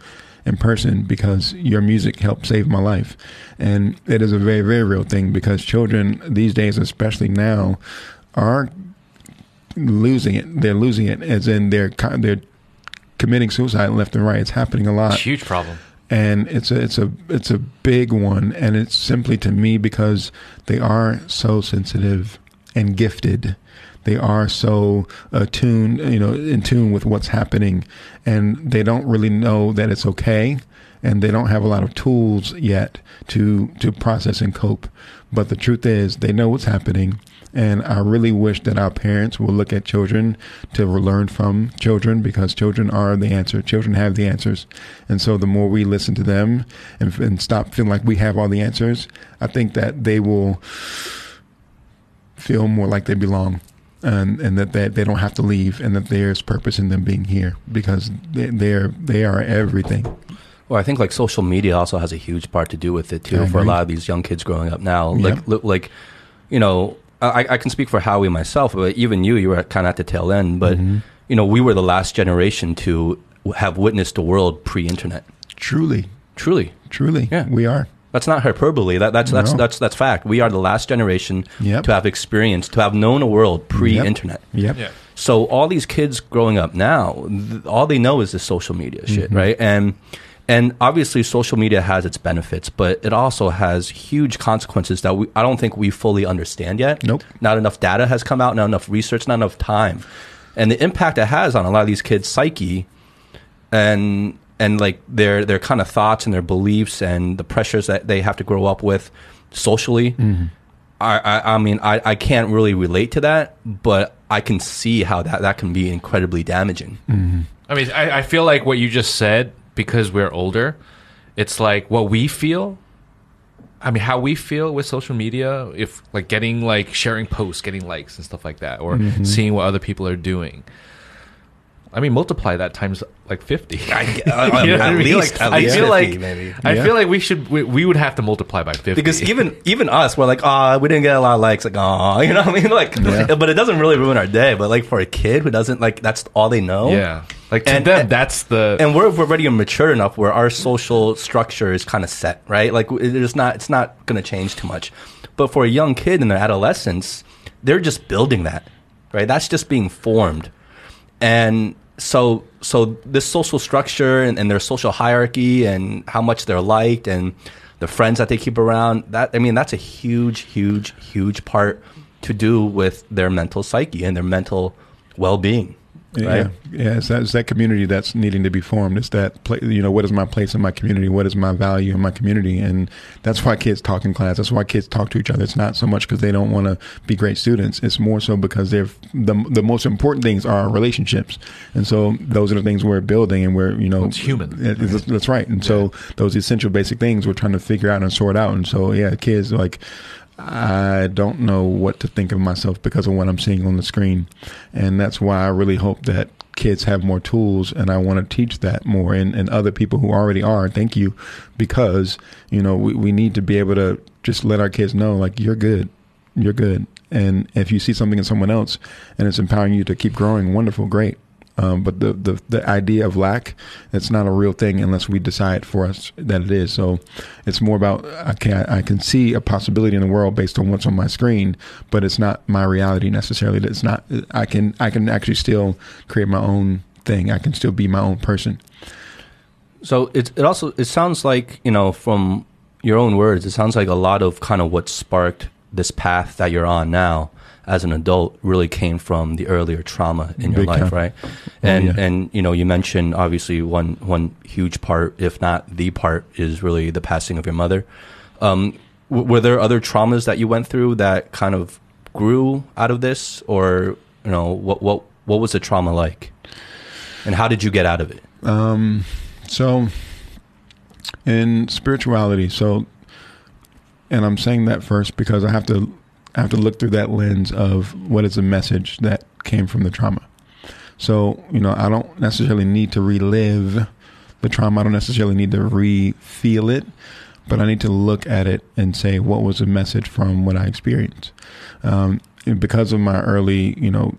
in person because your music helped save my life. And it is a very, very real thing because children these days, especially now, are losing it. They're losing it as in they're they're committing suicide left and right. It's happening a lot It's A Huge problem. and it's a it's a it's a big one and it's simply to me because they are so sensitive and gifted they are so attuned you know in tune with what's happening and they don't really know that it's okay and they don't have a lot of tools yet to to process and cope but the truth is they know what's happening and I really wish that our parents will look at children to learn from children because children are the answer. Children have the answers. And so the more we listen to them and, and stop feeling like we have all the answers, I think that they will feel more like they belong. And, and that they, they don't have to leave and that there's purpose in them being here because they, they're they are everything. Well, I think like social media also has a huge part to do with it too for a lot of these young kids growing up now. Like, li- like, you know, I, I can speak for Howie myself, but even you, you were kind of at the tail end. But Mm-hmm. you know, we were the last generation to have witnessed the world pre-internet. Truly, Truly, truly, Yeah. we are. That's not hyperbole. That, that's that's No. that's that's fact. We are the last generation Yep. to have experienced, to have known a world pre-internet. Yep. Yeah. So all these kids growing up now, th- all they know is this social media shit, Mm-hmm. right? And and obviously social media has its benefits, but it also has huge consequences that we I don't think we fully understand yet. Nope. Not enough data has come out, not enough research, not enough time. And the impact it has on a lot of these kids' psyche and and like their their kind of thoughts and their beliefs and the pressures that they have to grow up with socially. Mm-hmm. I, I I mean I, I can't really relate to that, but I can see how that, that can be incredibly damaging. I mean, I, I feel like what you just said, because we're older, it's like what we feel. I mean, how we feel with social media, if like getting like sharing posts, getting likes and stuff like that, or seeing what other people are doing. I mean, multiply that times like fifty. <laughs> I, uh, <laughs> uh, You know what I at least Like, at I feel 50 like maybe. I Yeah. feel like we should we, we would have to multiply by fifty Because <laughs> even even us, we're like, oh, we didn't get a lot of likes. Like, oh, you know what I mean? Like, Yeah. but it doesn't really ruin our day. But like for a kid who doesn't like, that's all they know. yeah, like to And- them, and- that's the and we're already mature enough where our social structure is kind of set, right? Like it's not it's not going to change too much. But for a young kid in their adolescence, they're just building that, right? That's just being formed, and so so this social structure and, and their social hierarchy and how much they're liked and the friends that they keep around that I mean that's a huge huge huge part to do with their mental psyche and their mental well being. Right? Yeah, yeah. It's that, it's that community that's needing to be formed. It's that pla you know, what is my place in my community? What is my value in my community? And that's why kids talk in class. That's why kids talk to each other. It's not so much because they don't want to be great students. It's more so because they're the the most important things are relationships. And so those are the things we're building, and we're you know, It's human. it- it's- that's right. And so those essential basic things we're trying to figure out and sort out. And so yeah, kids like. I don't know what to think of myself because of what I'm seeing on the screen. And that's why I really hope that kids have more tools and I want to teach that more and, and other people who already are. Thank you. Because, you know, we, we need to be able to just let our kids know, like, you're good. You're good. And if you see something in someone else and it's empowering you to keep growing, wonderful, great. Um, but the, the the idea of lack, it's not a real thing unless we decide for us that it is. So it's more about okay, I, I can see a possibility in the world based on what's on my screen, but it's not my reality necessarily. It's not. I can I can actually still create my own thing. I can still be my own person. So it it also it sounds like you know from your own words, it sounds like a lot of kind of what sparked this path that you're on now as an adult really came from the earlier trauma in your Big life, time. right? And yeah. and you know you mentioned obviously one one huge part, if not the part, is really the passing of your mother. Um, w- were there other traumas that you went through that kind of grew out of this, or you know what what what was the trauma like, and how did you get out of it? Um, so in spirituality, so, and I'm saying that first because I have to, I have to look through that lens of what is the message that came from the trauma. So, you know, I don't necessarily need to relive the trauma. I don't necessarily need to re-feel it, but I need to look at it and say, what was the message from what I experienced? Um, because of my early, you know,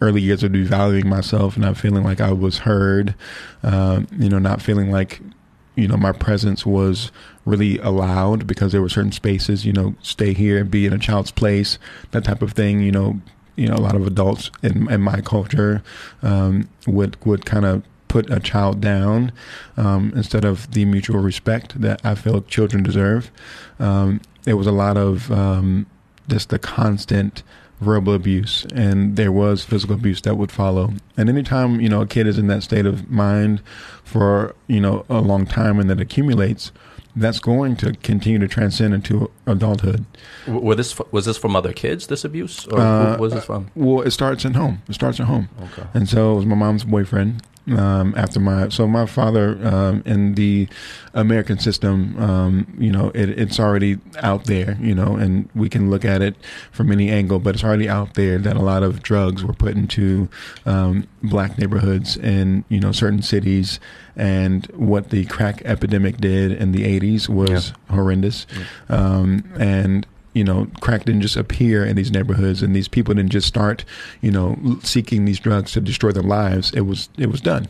early years of devaluing myself, not feeling like I was heard, um, you know, not feeling like, you know, my presence was really allowed because there were certain spaces, you know, stay here, be in a child's place, that type of thing, you know, you know, a lot of adults in, in my culture um, would would kind of put a child down um, instead of the mutual respect that I feel children deserve. Um, was a lot of um, just the constant verbal abuse, and there was physical abuse that would follow. And anytime you know a kid is in that state of mind for you know a long time and that accumulates, that's going to continue to transcend into adulthood. Were this was this from other kids? This abuse, or Uh, was this from? Well, it starts at home. It starts at home. Okay. And so it was my mom's boyfriend. Um, after my so my father um, in the American system, um, you know, it, it's already out there, you know, and we can look at it from any angle, but it's already out there that a lot of drugs were put into um, black neighborhoods in you know certain cities, and what the crack epidemic did in the '80s was horrendous, um, and you know, crack didn't just appear in these neighborhoods, and these people didn't just start, you know, seeking these drugs to destroy their lives. It was it was done,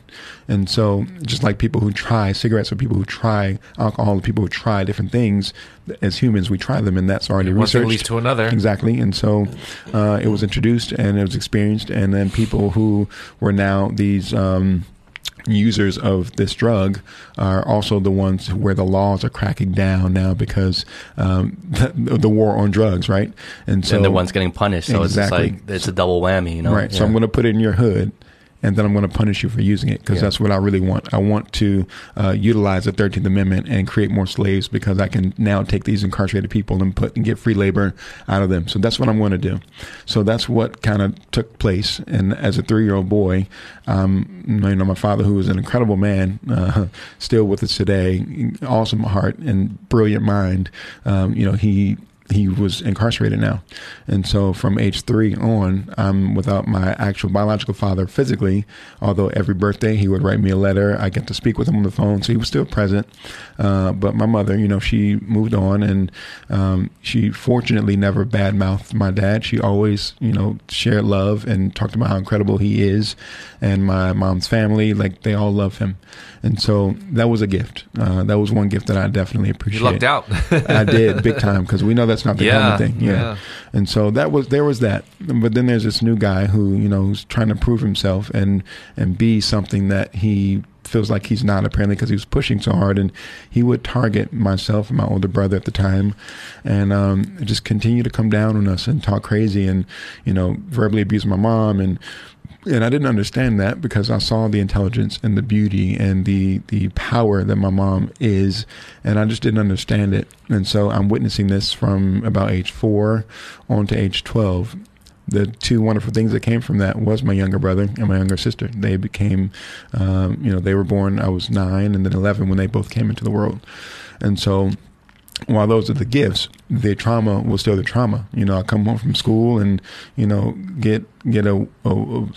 and so just like people who try cigarettes, or people who try alcohol, people who try different things, as humans, we try them, and that's already One researched. leads to another. Exactly, and so uh, it was introduced and it was experienced, and then people who were now these. Um, users of this drug are also the ones where the laws are cracking down now because um, the, <laughs> the war on drugs, right? And so and the one's getting punished, so Exactly. it's like it's a double whammy, you know? right. So I'm going to put it in your hood, and then I'm going to punish you for using it because Yeah. that's what I really want. I want to uh, utilize the Thirteenth Amendment and create more slaves because I can now take these incarcerated people and put and get free labor out of them. So that's what I'm going to do. So that's what kind of took place. And as a three year old boy, um, you know, my father, who was an incredible man, <laughs> uh, still with us today, awesome heart and brilliant mind. Um, you know, he he was incarcerated now. And so from age three on, I'm without my actual biological father physically, although every birthday he would write me a letter. I get to speak with him on the phone, so he was still present. Uh, but my mother, you know, she moved on and um, she fortunately never badmouthed my dad. She always, you know, shared love and talked about how incredible he is. And my mom's family, like, they all love him. And so that was a gift. Uh, that was one gift that I definitely You appreciate. lucked out. <laughs> I did big time because we know that's not the Yeah, common thing. Yeah. yeah. And so that was there was that. But then there's this new guy who you know who's trying to prove himself and and be something that he feels like he's not apparently because he was pushing so hard and he would target myself and my older brother at the time and um, just continue to come down on us and talk crazy and you know verbally abuse my mom and and I didn't understand that because I saw the intelligence and the beauty and the the power that my mom is, and I just didn't understand it. And so I'm witnessing this from about age four on to age twelve. The two wonderful things that came from that was my younger brother and my younger sister. They became, um, you know, they were born. I was nine and then eleven when they both came into the world, and so while those are the gifts, the trauma was still the trauma. You know, I come home from school and you know get get a, a, a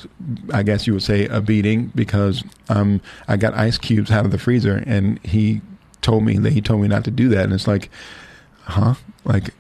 I guess you would say a beating because um I got ice cubes out of the freezer and he told me that he told me not to do that and it's like, huh? Like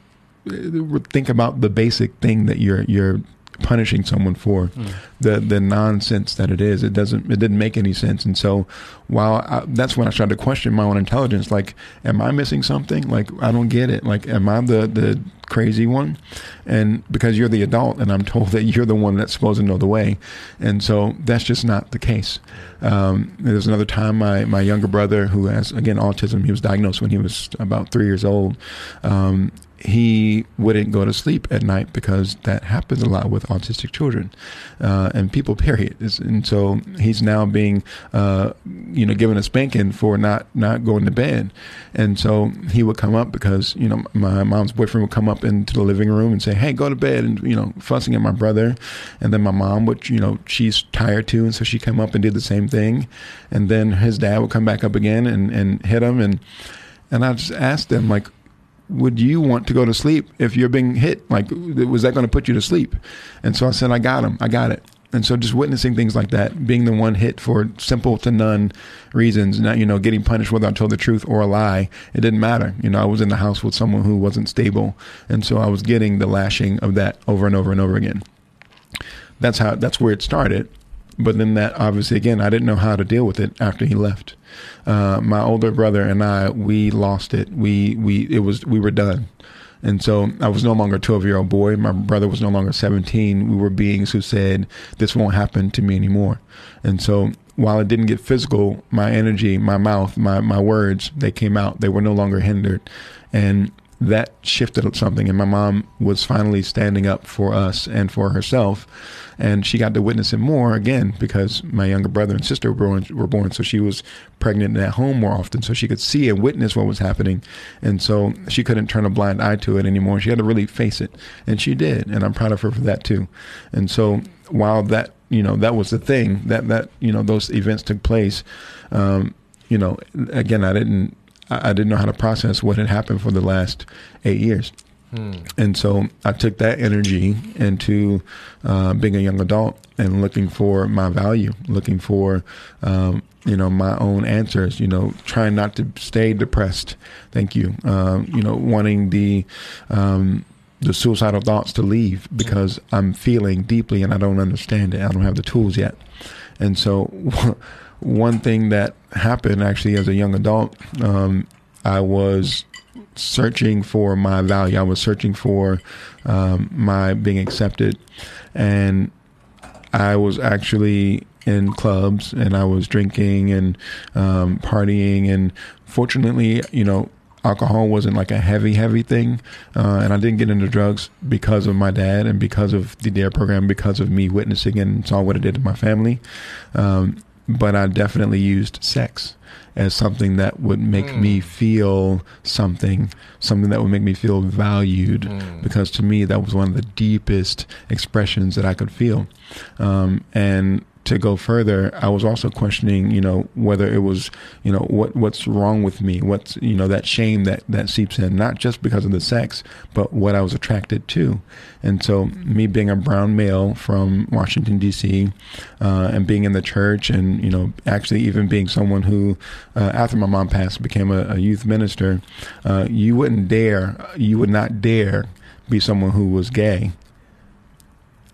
think about the basic thing that you're you're punishing someone for mm. the the nonsense that it is. It doesn't it didn't make any sense. And so while I, that's when I started to question my own intelligence. Like, am I missing something? Like, I don't get it. Like, am I the the crazy one? And because you're the adult, and I'm <laughs> told that you're the one that's supposed to know the way, and so that's just not the case. Um, there's another time my my younger brother, who has again autism, he was diagnosed when he was about three years old. Um, he wouldn't go to sleep at night because that happens a lot with autistic children uh, and people. Period. And so he's now being, uh, you know, given a spanking for not not going to bed. And so he would come up because you know my mom's boyfriend would come up into the living room and say, "Hey, go to bed," and you know, fussing at my brother. And then my mom would, you know, she's tired too, and so she come up and did the same thing. And then his dad would come back up again and and hit him and. And I just asked them, like, would you want to go to sleep if you're being hit? Like, was that going to put you to sleep? And so I said, I got him. I got it. And so just witnessing things like that, being the one hit for simple to none reasons, not, you know, getting punished whether I told the truth or a lie, it didn't matter. You know, I was in the house with someone who wasn't stable. And so I was getting the lashing of that over and over and over again. That's how, that's where it started. But then that obviously, again, I didn't know how to deal with it after he left uh, my older brother and I, we lost it. We we it was we were done. And so I was no longer a 12 year old boy. My brother was no longer 17. We were beings who said, This won't happen to me anymore. And so while it didn't get physical, my energy, my mouth, my, my words, they came out. They were no longer hindered. And that shifted something. And my mom was finally standing up for us and for herself and she got to witness it more again because my younger brother and sister were born, were born so she was pregnant at home more often so she could see and witness what was happening and so she couldn't turn a blind eye to it anymore she had to really face it and she did and i'm proud of her for that too and so while that you know that was the thing that that you know those events took place um, you know again i didn't I didn't know how to process what had happened for the last eight years Hmm. And so I took that energy into uh, being a young adult and looking for my value, looking for, um, you know, my own answers, you know, trying not to stay depressed. Thank you. Um, you know, wanting the, um, the suicidal thoughts to leave because I'm feeling deeply and I don't understand it. I don't have the tools yet. And so <laughs> one thing that happened actually as a young adult, um, I was searching for my value. I was searching for um, my being accepted, and I was actually in clubs and I was drinking and um, partying. And fortunately, you know, alcohol wasn't like a heavy, heavy thing. Uh, and I didn't get into drugs because of my dad and because of the DARE program, because of me witnessing and saw what it did to my family. Um, but I definitely used sex as something that would make mm. me feel something, something that would make me feel valued. Mm. Because to me, that was one of the deepest expressions that I could feel. Um, and to go further, I was also questioning, you know, whether it was, you know, what what's wrong with me, what's, you know, that shame that that seeps in, not just because of the sex, but what I was attracted to. And so, me being a brown male from Washington D.C. Uh, and being in the church, and you know, actually even being someone who, uh, after my mom passed, became a, a youth minister, uh, you wouldn't dare, you would not dare be someone who was gay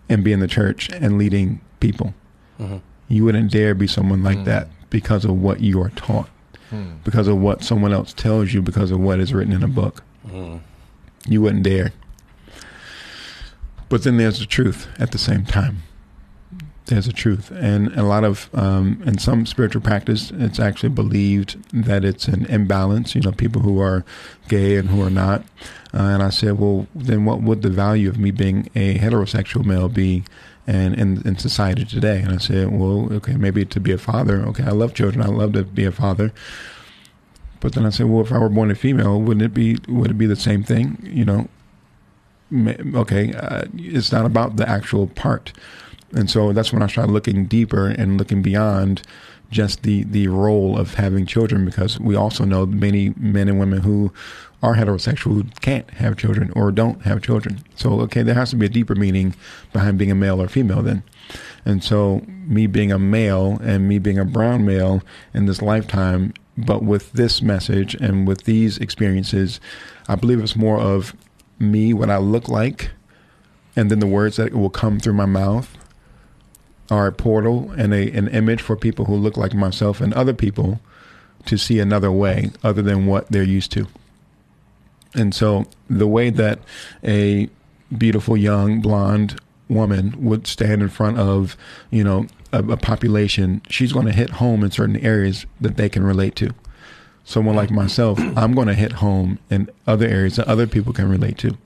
and be in the church and leading people Mm-hmm. You wouldn't dare be someone like mm that because of what you are taught, mm. because of what someone else tells you, because of what is written in a book. Mm. You wouldn't dare. But then there's the truth at the same time. There's a truth, and a lot of um, in some spiritual practice, it's actually believed that it's an imbalance. You know, people who are gay and who are not. Uh, and I said, well, then what would the value of me being a heterosexual male be? And in, society today, and I said, well, okay, maybe to be a father. Okay, I love children. I love to be a father. But then I said, well, if I were born a female, wouldn't it be would it be the same thing? You know, okay, uh, it's not about the actual part. And so that's when I started looking deeper and looking beyond just the, the role of having children because we also know many men and women who are heterosexual who can't have children or don't have children. So, okay, there has to be a deeper meaning behind being a male or female then. And so, me being a male and me being a brown male in this lifetime, but with this message and with these experiences, I believe it's more of me, what I look like, and then the words that will come through my mouth are a portal and a, an image for people who look like myself and other people to see another way other than what they're used to. And so the way that a beautiful young blonde woman would stand in front of, you know, a, a population, she's going to hit home in certain areas that they can relate to. Someone like myself, I'm going to hit home in other areas that other people can relate to.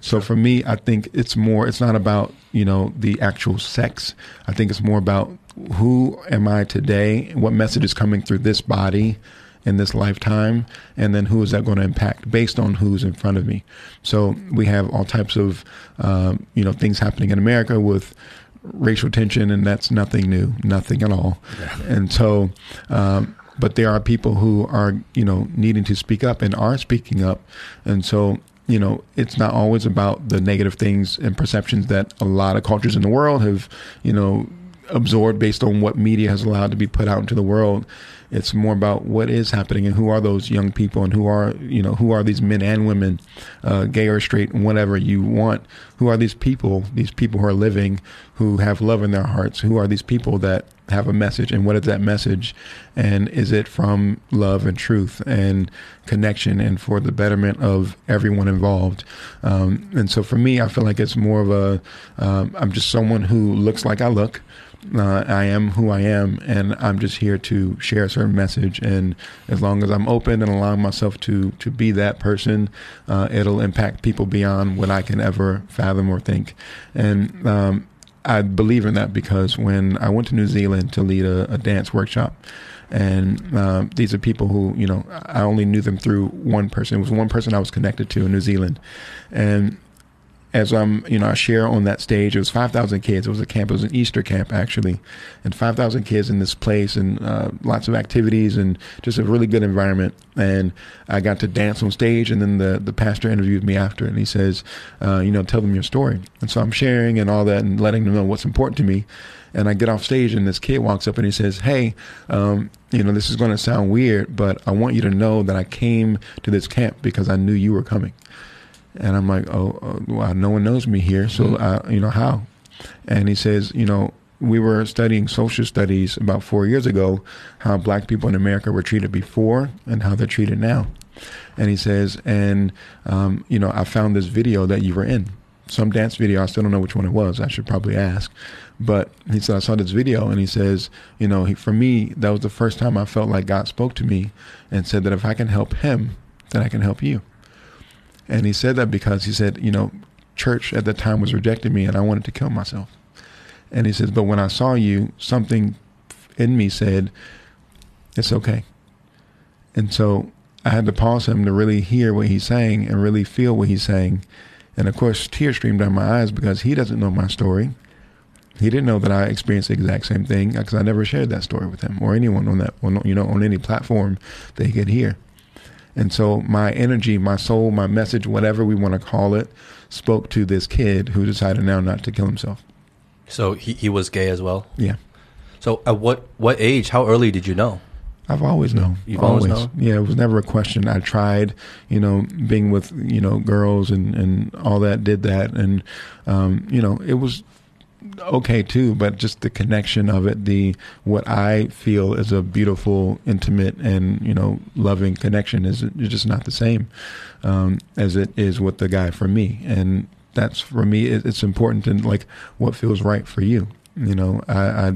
So for me, I think it's more, it's not about, you know, the actual sex. I think it's more about who am I today? What message is coming through this body in this lifetime? And then who is that going to impact based on who's in front of me? So we have all types of, um, you know, things happening in America with racial tension, and that's nothing new, nothing at all. Yeah. And so, um, but there are people who are, you know, needing to speak up and are speaking up. And so you know, it's not always about the negative things and perceptions that a lot of cultures in the world have, you know, absorbed based on what media has allowed to be put out into the world. It's more about what is happening and who are those young people and who are you know who are these men and women, uh, gay or straight, whatever you want. Who are these people? These people who are living, who have love in their hearts. Who are these people that have a message and what is that message and is it from love and truth and connection and for the betterment of everyone involved um, and so for me i feel like it's more of a am um, just someone who looks like i look uh, I am who I am, and I'm just here to share a certain message. And as long as I'm open and allowing myself to to be that person, uh, it'll impact people beyond what I can ever fathom or think. And um, I believe in that because when I went to New Zealand to lead a, a dance workshop, and um, these are people who you know I only knew them through one person. It was one person I was connected to in New Zealand, and as I'm, you know, I share on that stage. It was 5,000 kids. It was a camp. It was an Easter camp, actually. And 5,000 kids in this place and uh, lots of activities and just a really good environment. And I got to dance on stage. And then the, the pastor interviewed me after and he says, uh, you know, tell them your story. And so I'm sharing and all that and letting them know what's important to me. And I get off stage and this kid walks up and he says, hey, um, you know, this is going to sound weird, but I want you to know that I came to this camp because I knew you were coming. And I'm like, oh, oh well, no one knows me here, so mm-hmm. I, you know how? And he says, you know, we were studying social studies about four years ago, how black people in America were treated before and how they're treated now. And he says, and um, you know, I found this video that you were in, some dance video. I still don't know which one it was. I should probably ask. But he said, I saw this video, and he says, you know, he, for me, that was the first time I felt like God spoke to me and said that if I can help him, then I can help you. And he said that because he said, you know, church at the time was rejecting me and I wanted to kill myself. And he says, but when I saw you, something in me said, it's okay. And so I had to pause him to really hear what he's saying and really feel what he's saying. And of course, tears streamed down my eyes because he doesn't know my story. He didn't know that I experienced the exact same thing because I never shared that story with him or anyone on that, you know, on any platform that he could hear. And so my energy, my soul, my message, whatever we want to call it, spoke to this kid who decided now not to kill himself. So he, he was gay as well? Yeah. So at what, what age, how early did you know? I've always known. You've always, always known? Yeah, it was never a question. I tried, you know, being with, you know, girls and, and all that, did that. And, um, you know, it was okay too, but just the connection of it, the what I feel is a beautiful, intimate, and you know, loving connection is just not the same um, as it is with the guy for me, and that's for me. It's important to like what feels right for you. You know, I, I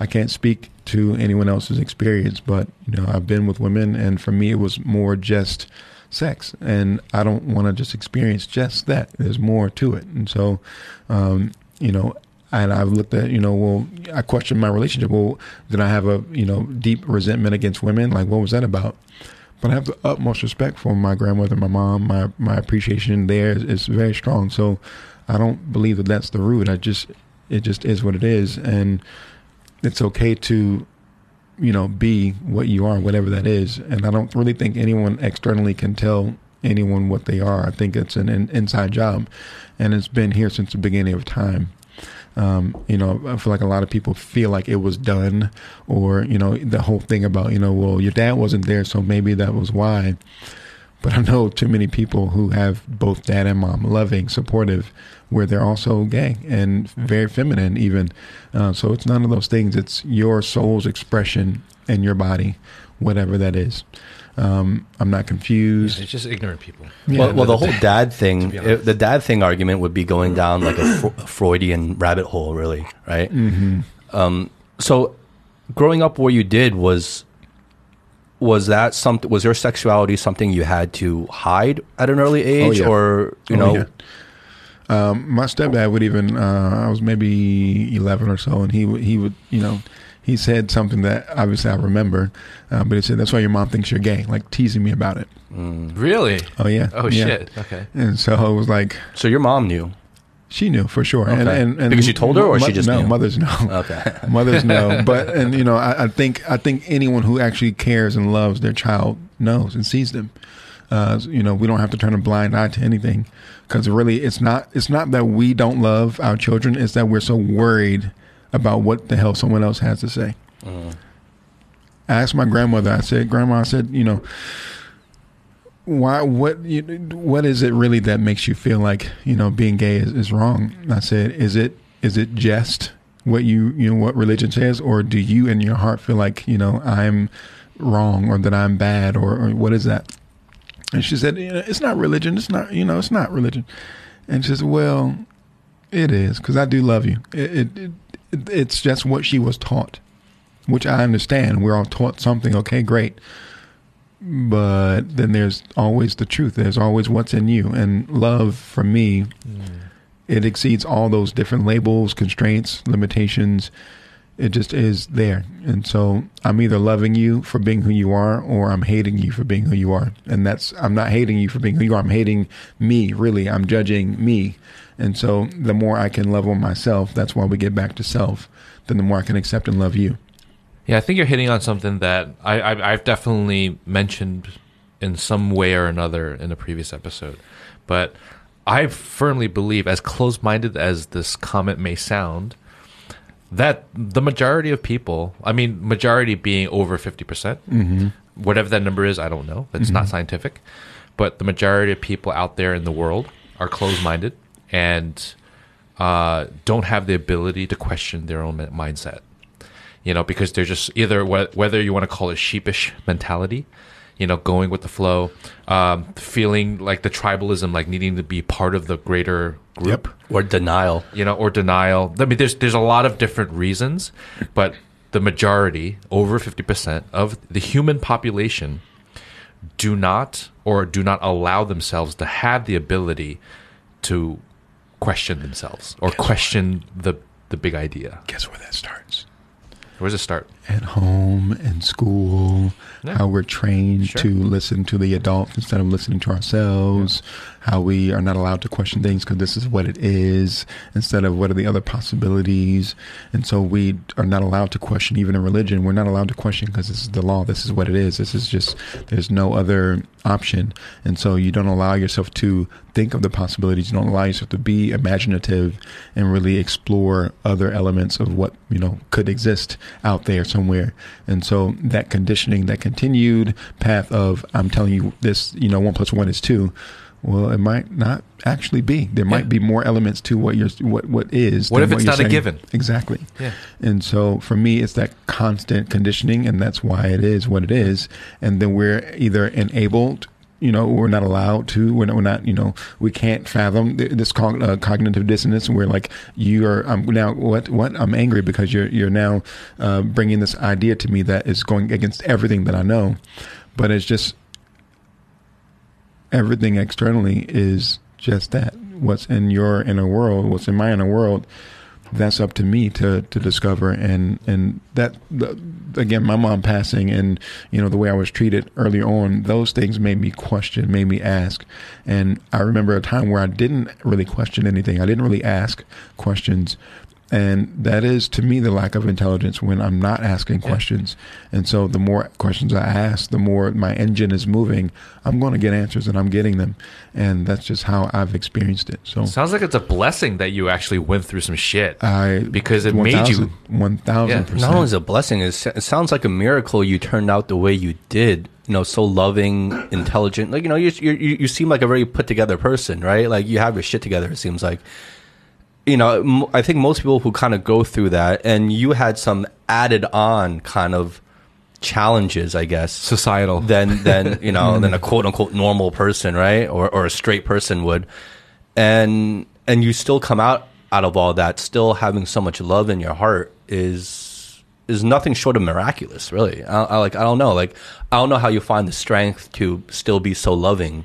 I can't speak to anyone else's experience, but you know, I've been with women, and for me, it was more just sex, and I don't want to just experience just that. There's more to it, and so, um, you know, and I've looked at, you know, well, I questioned my relationship. Well, did I have a, you know, deep resentment against women? Like, what was that about? But I have the utmost respect for my grandmother, my mom. My my appreciation there is, is very strong. So, I don't believe that that's the root. I just, it just is what it is, and it's okay to, you know, be what you are, whatever that is. And I don't really think anyone externally can tell anyone what they are. I think it's an inside job, and it's been here since the beginning of time. Um, you know, I feel like a lot of people feel like it was done, or you know, the whole thing about you know, well, your dad wasn't there, so maybe that was why. But I know too many people who have both dad and mom, loving, supportive, where they're also gay and very feminine, even. Uh, so it's none of those things. It's your soul's expression and your body, whatever that is. Um, I'm not confused. It's just ignorant people. Yeah. Well, well, the whole dad thing, it, the dad thing argument would be going down like a, <clears throat> Fro- a Freudian rabbit hole, really, right? Mm-hmm. Um, so, growing up where you did was was that something? Was your sexuality something you had to hide at an early age, Oh, yeah. or you Oh, know? yeah. Um, my stepdad would even. Uh, I was maybe eleven or so, and he would. He would. You know, he said something that obviously I remember, uh, but he said that's why your mom thinks you're gay, like teasing me about it. Really? Oh yeah. Oh yeah. shit. Okay. And so I was like, So your mom knew. she knew for sure, and, Okay. and, and Because you told her, or she just no, knew? mothers know. <laughs> Okay. <laughs> mothers know but and you know I, I think i think anyone who actually cares and loves their child knows and sees them uh, you know we don't have to turn a blind eye to anything because really it's not it's not that we don't love our children it's that we're so worried about what the hell someone else has to say. Mm. I asked my grandmother i said grandma i said you know why what you, what is it really that makes you feel like you know being gay is, is wrong? And i said is it is it just what you you know what religion says or do you in your heart feel like you know i'm wrong or that i'm bad or, or what is that? And she said you know, it's not religion it's not you know it's not religion. And she says well it is because i do love you. It, it, it it's just what she was taught which i understand. We're all taught something okay great. But then there's always the truth. There's always what's in you. And love for me mm. it exceeds all those different labels constraints limitations. It just is there. And so i'm either loving you for being who you are or i'm hating you for being who you are. And that's i'm not hating you for being who you are. I'm hating me really. I'm judging me and so the more i can love on myself that's why we get back to self then the more i can accept and love you. Yeah, I think you're hitting on something that I, I I've definitely mentioned in some way or another in a previous episode, but I firmly believe, as close-minded as this comment may sound, that the majority of people, I mean, majority being over fifty percent, mm-hmm. whatever that number is, I don't know. That's not mm-hmm. scientific, but the majority of people out there in the world are closed-minded and uh, don't have the ability to question their own mindset you know, because they're just either whether you want to call it sheepish mentality, you know, going with the flow, um, feeling like the tribalism, like needing to be part of the greater group, Or denial. you know, or denial. I mean, there's there's a lot of different reasons, but the majority, over fifty percent of the human population, do not or do not allow themselves to have the ability to question themselves or question the the big idea. guess where that starts Where does it start? At home and school, Yeah. how we're trained Sure. to listen to the adults instead of listening to ourselves, how we are not allowed to question things because this is what it is instead of what are the other possibilities. And so we are not allowed to question, even in religion, we're not allowed to question because this is the law, this is what it is, this is just, there's no other option. And so you don't allow yourself to think of the possibilities, you don't allow yourself to be imaginative and really explore other elements of what, you know, could exist out there somewhere. And so that conditioning, that continued path of I'm telling you this, you know, one plus one is two. Well, it might not actually be. There might Yeah. be more elements to what you're what what is. What if it's not a given? Exactly. Yeah. And so for me, it's that constant conditioning, and that's why it is what it is. And then we're either enabled you know we're not allowed to we're not, we're not you know we can't fathom this cog- uh, cognitive dissonance we're like you are i'm now what what i'm angry because you're you're now uh, bringing this idea to me that is going against everything that i know. But it's just everything externally is just that. What's in your inner world what's in my inner world that's up to me to to discover. And and that the, again my mom passing and you know the way I was treated early on those things made me question made me ask. And I remember a time where I didn't really question anything. I didn't really ask questions and that is to me the lack of intelligence when I'm not asking Yeah. questions and so the more questions I ask the more my engine is moving I'm going to get answers and I'm getting them and that's just how I've experienced it so Sounds like it's a blessing that you actually went through some shit. I Because it made you- 1000 Yeah. percent. Not only is it a blessing, it's, it sounds like a miracle you turned out the way you did. You know, so loving, intelligent. Like you know, you you you you seem like a very put together person, right? Like you have your shit together. It seems like. You know, I think most people who kind of go through that, and you had some added on kind of challenges, I guess, Societal. than than <laughs> you know than a mm-hmm. quote unquote normal person, right? Or or a straight person would, and and you still come out out of all that, still having so much love in your heart is is nothing short of miraculous, really. I, I like I don't know, like I don't know how you find the strength to still be so loving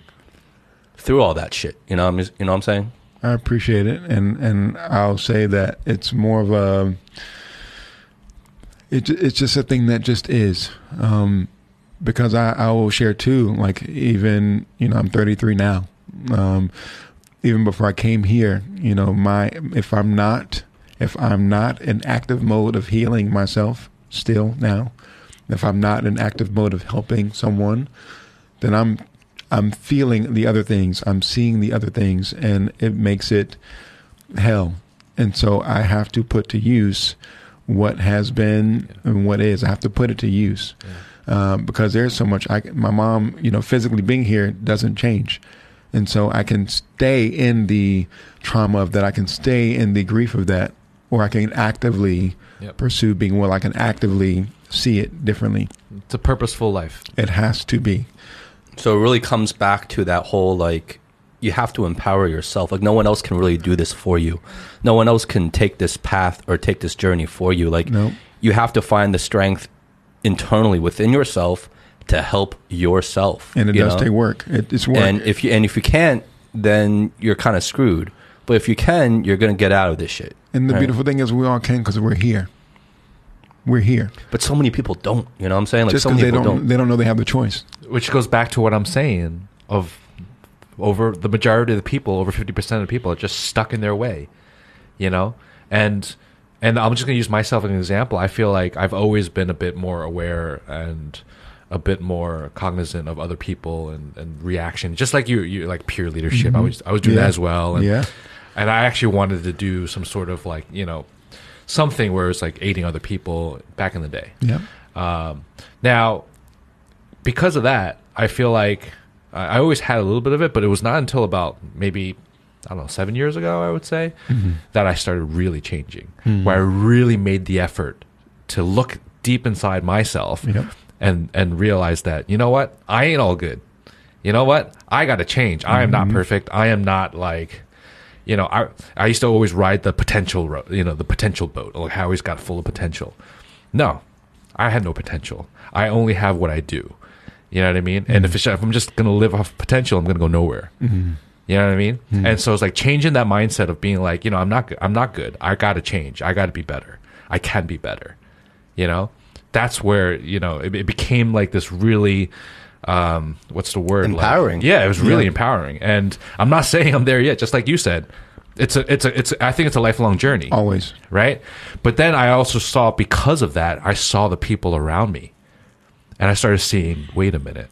through all that shit. You know, I'm you know what I'm saying? I appreciate it, and and I'll say that it's more of a. It, it's just a thing that just is, um, because I, I will share too. Like even you know I'm 33 now. Um, even before I came here, you know my if I'm not if I'm not in active mode of healing myself still now, if I'm not in active mode of helping someone, then I'm I'm feeling the other things. I'm seeing the other things, and it makes it hell. And so I have to put to use what has been and what is. I have to put it to use um, because there's so much. I my mom, you know, physically being here doesn't change, and so I can stay in the trauma of that. I can stay in the grief of that, or I can actively Yep. pursue being well. I can actively see it differently. It's a purposeful life. It has to be. So it really comes back to that whole like you have to empower yourself. Like no one else can really do this for you. No one else can take this path or take this journey for you. Like Nope. you have to find the strength internally within yourself to help yourself. And it you does know? take work. It, it's work. And if you and if you can't, then you're kind of screwed. But if you can, you're gonna get out of this shit. And the right? beautiful thing is, we all can because we're here. We're here. But so many people don't. You know what I'm saying? Like Just so many they people don't, they don't know they have the choice. Which goes back to what I'm saying of over the majority of the people, over 50% of the people are just stuck in their way, you know? And and I'm just going to use myself as an example. I feel like I've always been a bit more aware and a bit more cognizant of other people and, and reaction. Just like you, you like peer leadership. I was I was doing Mm-hmm. Yeah. that as well. And, Yeah. and I actually wanted to do some sort of like you know something where it's like aiding other people back in the day. Yeah. Um, now, because of that, I feel like I always had a little bit of it, but it was not until about maybe I don't know seven years ago, I would say, mm-hmm. that I started really changing, mm-hmm. where I really made the effort to look deep inside myself Yep. and and realize that you know what, I ain't all good. You know what, I got to change. I am not mm-hmm. perfect. I am not like. You know, I I used to always ride the potential, ro- you know, the potential boat. Like I always got full of potential. No, I had no potential. I only have what I do. You know what I mean? And if, mm. it's, if I'm just gonna live off potential, I'm gonna go nowhere. Mm-hmm. You know what I mean? Mm. And so it's like changing that mindset of being like, you know, I'm not good. I'm not good. I got to change. I got to be better. I can be better. You know, that's where you know it, it became like this really. Um, what's the word? Like- Empowering. yeah, it was really Yeah. empowering. And I'm not <laughs> saying I'm there yet. Just like you said, it's a, it's a, it's. A, I think it's a lifelong journey Always. right? But then I also saw because of that, I saw the people around me, and I started seeing, wait a minute,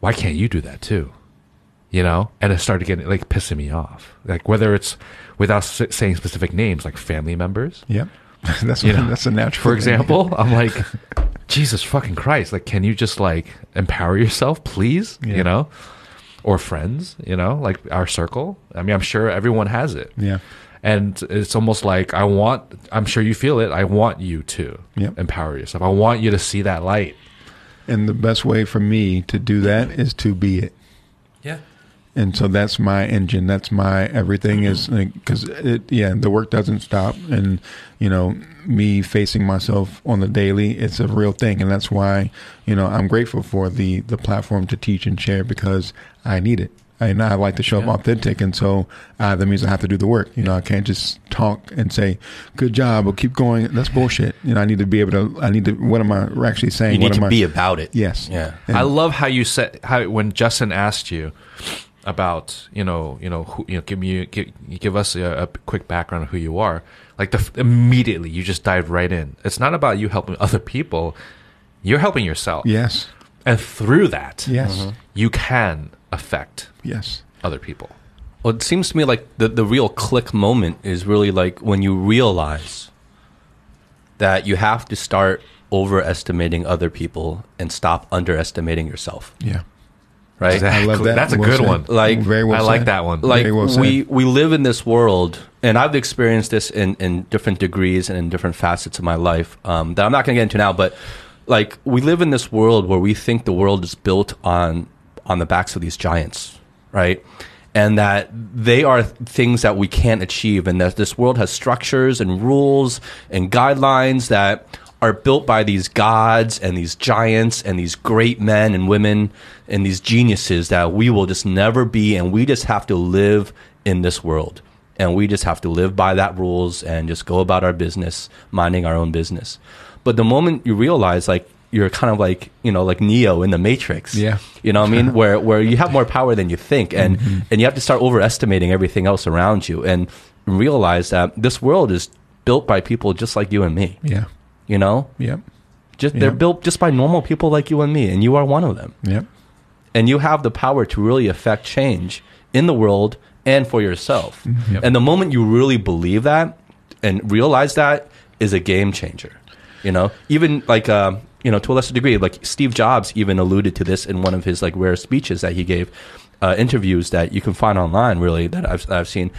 why can't you do that too? You know, and it started getting like pissing me off, like whether it's without saying specific names, like family members, Yep. <laughs> that's what, know, <laughs> that's a natural. for thing. example. I'm <laughs> like, Jesus fucking Christ! Like, can you just like empower yourself, please? Yeah. You know, or friends, you know, like our circle. I mean, I'm sure everyone has it Yeah. And it's almost like I want. I'm sure you feel it. I want you to Yep. empower yourself. I want you to see that light. And the best way for me to do that is to be it. Yeah. and so that's my engine that's my everything is because it yeah the work doesn't stop and you know me facing myself on the daily it's a real thing and that's why you know i'm grateful for the the platform to teach and share because i need it and I like to show up Yeah. authentic, and so uh, that means I have to do the work. You know, I can't just talk and say "good job" or keep going. That's bullshit. You know, I need to be able to. I need to. What am I actually saying? You need what am to I, be about it. Yes. Yeah. And- I love how you said how when Justin asked you about you know you know who, you know give me give, give us a, a quick background of who you are. Like the immediately you just dive right in. It's not about you helping other people. You're helping yourself. Yes. And through that, Yes. you can affect Yes. other people. Well, it seems to me like the, the real click moment is really like when you realize that you have to start overestimating other people and stop underestimating yourself, Yeah. right? I love that. That's a Well good said. one. Like, Very well I like said. that one. like Very well said. we we live in this world and i've experienced this in in different degrees and in different facets of my life um, that i'm not going to get into now but like we live in this world where we think the world is built on on the backs of these giants right? And that they are things that we can't achieve and that this world has structures and rules and guidelines that are built by these gods and these giants and these great men and women and these geniuses that we will just never be and we just have to live in this world. And we just have to live by that rules and just go about our business minding our own business. But the moment you realize like you're kind of like you know like neo in the matrix Yeah. you know what i mean <laughs> where where you have more power than you think and and you have to start overestimating everything else around you and realize that this world is built by people just like you and me Yeah. you know Yep. just they're built just by normal people like you and me and you are one of them Yep. and you have the power to really affect change in the world and for yourself Mm-hmm. and the moment you really believe that and realize that is a game changer you know even like uh, you know to a lesser degree like steve jobs even alluded to this in one of his like rare speeches that he gave uh, interviews that you can find online really that i've, I've seen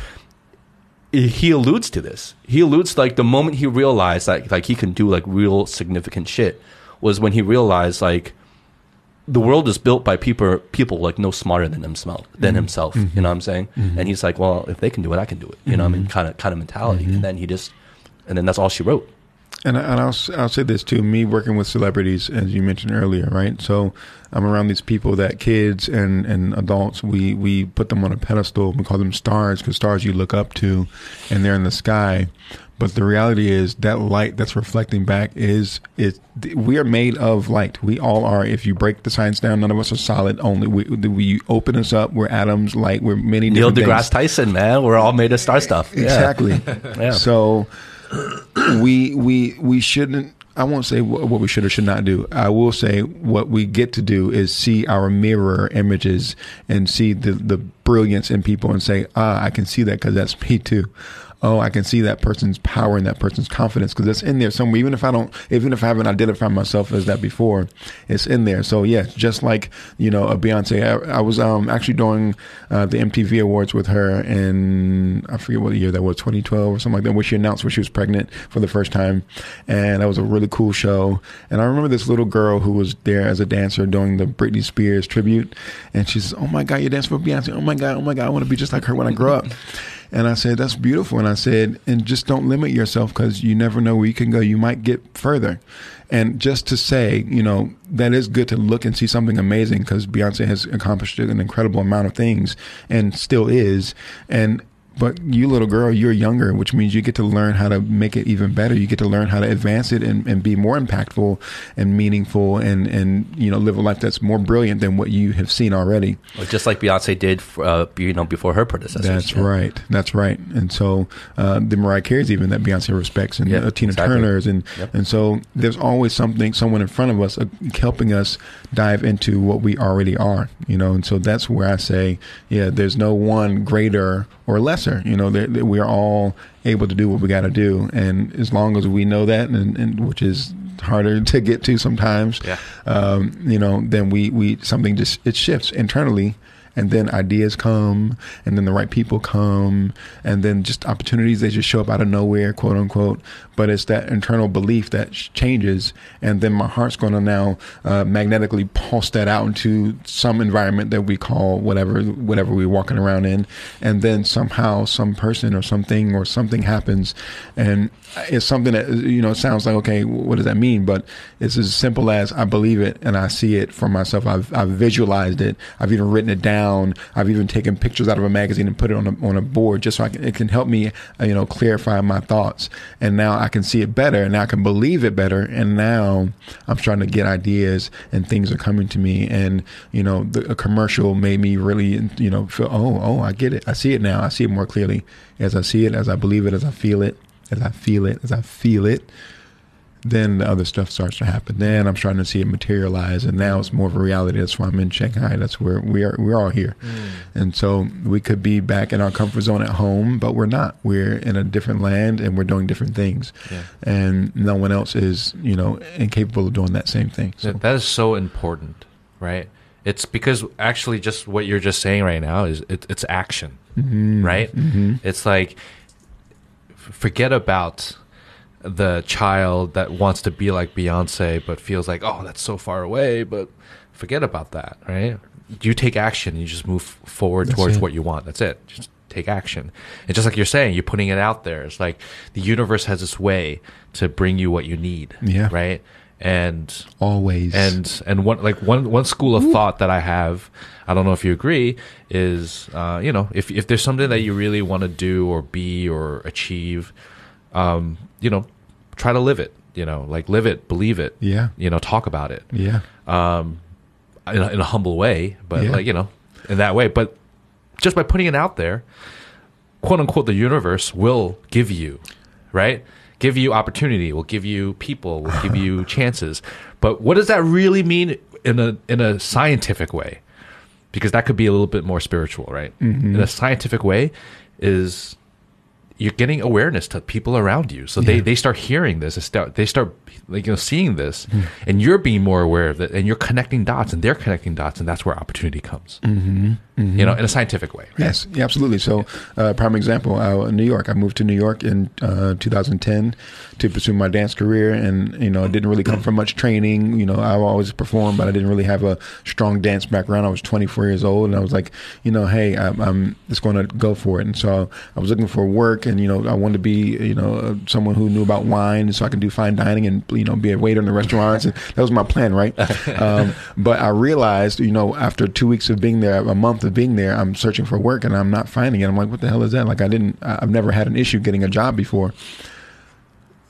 he alludes to this. He alludes like the moment he realized like like he can do like real significant shit was when he realized like the world is built by people people like no smarter than mm-hmm. himself than himself. You know what I'm saying? Mm-hmm. And he's like, well, if they can do it, I can do it. You know what I mean? Kind of kind of mentality. And then he just and then that's all she wrote. And, and I'll, I'll say this too me working with celebrities, as you mentioned earlier, right? So I'm around these people that kids and, and adults, we, we put them on a pedestal. We call them stars because stars you look up to and they're in the sky. But the reality is that light that's reflecting back is, is we are made of light. We all are. If you break the science down, none of us are solid. Only we, we open us up. We're atoms, light. We're many Neil deGrasse things. Tyson, man, we're all made of star stuff. Exactly. <laughs> Yeah. So we we we shouldn't. I won't say what, what we should or should not do. I will say what we get to do is see our mirror images and see the the brilliance in people and say, ah, I can see that because that's me too. Oh, I can see that person's power and that person's confidence because it's in there somewhere. Even if I don't, even if I haven't identified myself as that before, it's in there. So yeah, just like you know a Beyonce. I, I was um actually doing uh, the MTV Awards with her and I forget what year that was, 2012 or something like that, where she announced when she was pregnant for the first time, and that was a really cool show. And I remember this little girl who was there as a dancer doing the Britney Spears tribute, and she "Oh my God, you dance for Beyonce! Oh my God, oh my God, I want to be just like her when I grow up." And I said, that's beautiful. And I said, and just don't limit yourself because you never know where you can go. You might get further. And just to say, you know, that is good to look and see something amazing because Beyonce has accomplished an incredible amount of things and still is. And but you little girl, you're younger, which means you get to learn how to make it even better. You get to learn how to advance it and, and be more impactful and meaningful and, and, you know, live a life that's more brilliant than what you have seen already. Like, Just like Beyonce did, uh, you know, before her predecessors. That's Yeah. right. That's right. And so uh, the Mariah Carey's even that Beyonce respects, and Yeah, uh, Tina exactly. Turner's, and Yep. and so there's always something, someone in front of us, uh, helping us dive into what we already are. You know, and so that's where I say, yeah, there's no one greater or You know, that that we are all able to do what we got to do, and as long as we know that, and, and which is harder <laughs> to get to sometimes, Yeah. um, you know, then we we something just it shifts internally and then ideas come, and then the right people come, and then just opportunities they just show up out of nowhere, quote unquote. But it's that internal belief that changes, and then my heart's going to now uh, magnetically pulse that out into some environment that we call whatever whatever we're walking around in, and then somehow some person or something or something happens, and it's something that you know sounds like okay, what does that mean? But it's as simple as I believe it and I see it for myself. I've, I've visualized it. I've even written it down. I've even taken pictures out of a magazine and put it on a, on a board just so I can, it can help me, uh, you know, clarify my thoughts. And now I can see it better and now I can believe it better. And now I'm starting to get ideas and things are coming to me. And, you know, the, a commercial made me really, you know, feel, oh, oh, I get it. I see it now. I see it more clearly as I see it, as I believe it, as I feel it, as I feel it, as I feel it then the other stuff starts to happen. Then I'm starting to see it materialize, and now it's more of a reality. That's why I'm in Shanghai. That's where we are. We're all here, mm. and so we could be back in our comfort zone at home, but we're not. We're in a different land, and we're doing different things, yeah. and no one else is, you know, incapable of doing that same thing. So. That is so important, right? It's because actually, just what you're just saying right now is it, it's action, mm-hmm. right? Mm-hmm. It's like forget about the child that wants to be like Beyonce but feels like, oh, that's so far away. But forget about that, right? You take action. You just move forward that's towards it. what you want. That's it. Just take action. And just like you're saying, you're putting it out there. It's like the universe has this way to bring you what you need. Yeah. Right. And always. And and one like one one school of Ooh. thought that I have, I don't know if you agree, is uh, you know if if there's something that you really want to do or be or achieve, um, you know, try to live it. You know, like live it, believe it. Yeah. You know, talk about it. Yeah. Um, in a, in a humble way, but yeah. like you know, in that way. But just by putting it out there, quote unquote, the universe will give you, right? Give you opportunity. Will give you people. Will give you <laughs> chances. But what does that really mean in a in a scientific way? Because that could be a little bit more spiritual, right? Mm-hmm. In a scientific way, is you're getting awareness to people around you. So yeah. they, they start hearing this. They start, they start like, you know, seeing this mm. and you're being more aware of it and you're connecting dots and they're connecting dots. And that's where opportunity comes, mm-hmm. Mm-hmm. you know, in a scientific way. Right? Yes, yeah, absolutely. So, uh, prime example, uh, New York, I moved to New York in uh, 2010 to pursue my dance career. And, you know, it didn't really come from much training. You know, I always performed, but I didn't really have a strong dance background. I was 24 years old and I was like, you know, hey, I'm, I'm just going to go for it. And so I was looking for work and, you know, I wanted to be, you know, uh, someone who knew about wine so I can do fine dining and, you know, be a waiter in the restaurants. <laughs> And that was my plan, right? <laughs> Um, but I realized, you know, after two weeks of being there, a month of being there, I'm searching for work and I'm not finding it. I'm like, what the hell is that? Like, I didn't, I've never had an issue getting a job before.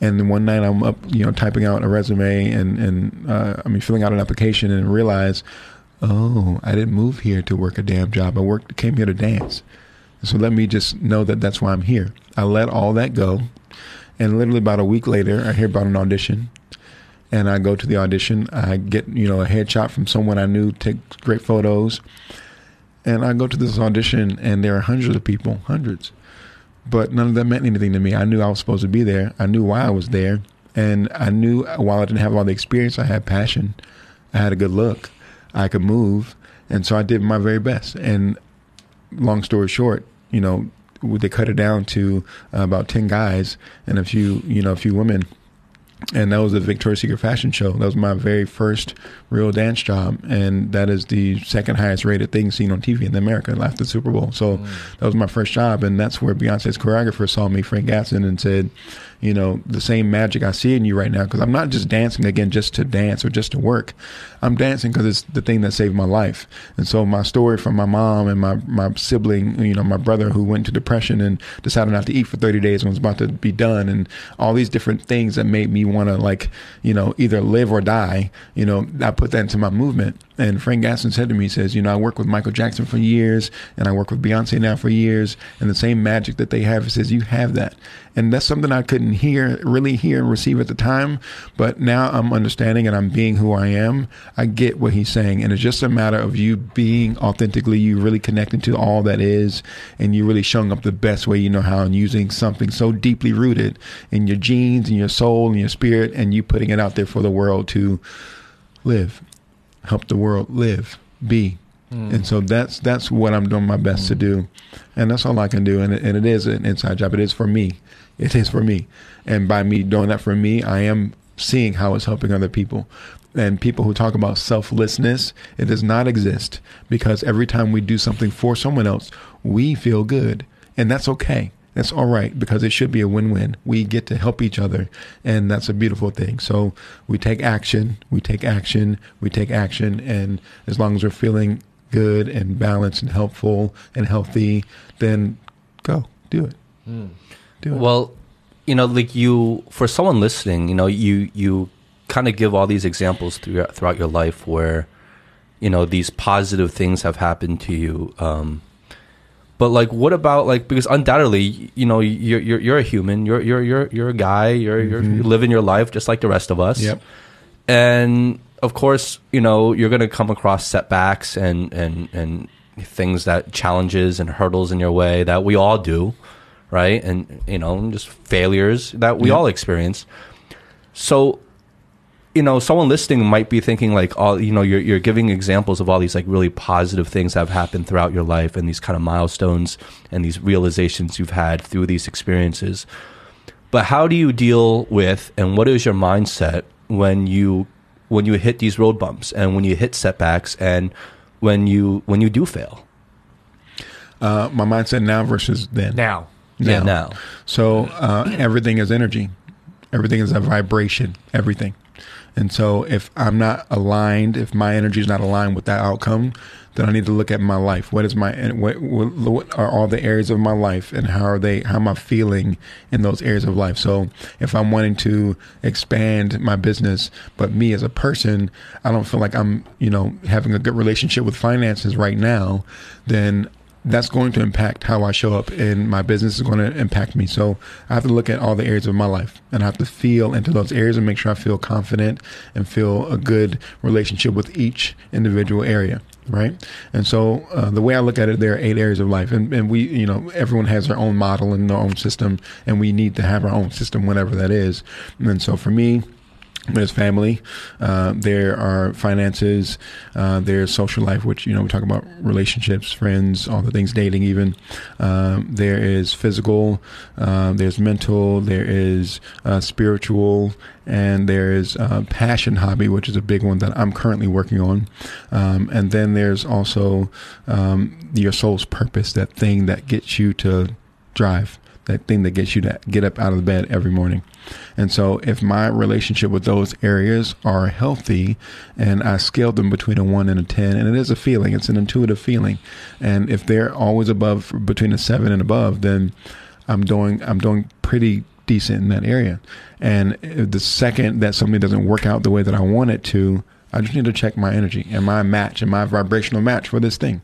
And then one night I'm up, you know, typing out a resume and, and uh, I mean, filling out an application and realize, oh, I didn't move here to work a damn job. I worked, came here to dance. So let me just know that that's why I'm here. I let all that go. And literally about a week later, I hear about an audition. And I go to the audition. I get, you know, a headshot from someone I knew, take great photos. And I go to this audition, and there are hundreds of people, hundreds but none of that meant anything to me. I knew I was supposed to be there. I knew why I was there, and I knew while I didn't have all the experience, I had passion. I had a good look. I could move, and so I did my very best. And long story short, you know, they cut it down to uh, about ten guys and a few, you know, a few women and that was the Victoria's Secret fashion show. That was my very first real dance job, and that is the second highest rated thing seen on TV in America after the Super Bowl. So mm. that was my first job, and that's where Beyonce's choreographer saw me, Frank Gatson, and said, you know, the same magic I see in you right now. Because I'm not just dancing again just to dance or just to work. I'm dancing because it's the thing that saved my life. And so my story from my mom and my, my sibling, you know, my brother who went into depression and decided not to eat for 30 days and was about to be done and all these different things that made me want to like, you know, either live or die, you know, I put that into my movement. And Frank Gatson said to me, he says, you know, I work with Michael Jackson for years and I work with Beyonce now for years and the same magic that they have, he says, you have that. And that's something I couldn't hear, really hear and receive at the time. But now I'm understanding and I'm being who I am. I get what he's saying. And it's just a matter of you being authentically, you really connecting to all that is, and you really showing up the best way you know how and using something so deeply rooted in your genes and your soul and your spirit, and you putting it out there for the world to live, help the world live, be, hmm. And so that's that's what I'm doing my best to hmm. do, and that's all I can do. And it, and it is an inside job. It is for me. It is for me. And by me doing that for me, I am seeing how it's helping other people. And people who talk about selflessness, it does not exist because every time we do something for someone else, we feel good, and that's okay. That's all right because it should be a win-win. We get to help each other, and that's a beautiful thing. So we take action, we take action, we take action, and as long as we're feeling good and balanced and helpful and healthy, then go do it. Do it. Well, you know, like you, for someone listening, you know, you you kind of give all these examples throughout throughout your life where, you know, these positive things have happened to you. Um, but like, what about like because undoubtedly, you know, you're you're, you're a human. You're you're you're you're a guy. You're you're, you're living your life just like the rest of us. Yep. And of course, you know, you're going to come across setbacks and and and things that challenges and hurdles in your way that we all do, right? And you know, just failures that we Yeah. all experience. So, you know, someone listening might be thinking like, all you know, you're you're giving examples of all these like really positive things that have happened throughout your life and these kind of milestones and these realizations you've had through these experiences. But how do you deal with and what is your mindset when you when you hit these road bumps and when you hit setbacks and when you when you do fail? Uh, my mindset now versus then. Now, Yeah, now. So uh, everything is energy. Everything is a vibration. Everything. And so if I'm not aligned, if my energy is not aligned with that outcome, then I need to look at my life. What is my what, what, are all the areas of my life, and how are they? How am I feeling in those areas of life? So if I'm wanting to expand my business, but me as a person, I don't feel like I'm you know having a good relationship with finances right now, then that's going to impact how I show up and my business is going to impact me. So I have to look at all the areas of my life and I have to feel into those areas and make sure I feel confident and feel a good relationship with each individual area. Right. And so uh, the way I look at it, there are eight areas of life and, and we, you know, everyone has their own model and their own system and we need to have our own system, whatever that is. And so for me, there's family, uh, there are finances, uh, there's social life, which you know we talk about relationships, friends, all the things, dating, even. Um, there is physical, um, there's mental, there is uh, spiritual, and there is uh, passion hobby, which is a big one that I'm currently working on. Um, and then there's also um, your soul's purpose, that thing that gets you to drive that thing that gets you to get up out of the bed every morning. And so if my relationship with those areas are healthy and I scale them between a 1 and a 10 and it is a feeling, it's an intuitive feeling. And if they're always above between a 7 and above, then I'm doing I'm doing pretty decent in that area. And the second that something doesn't work out the way that I want it to, I just need to check my energy. Am I a match? Am I a vibrational match for this thing?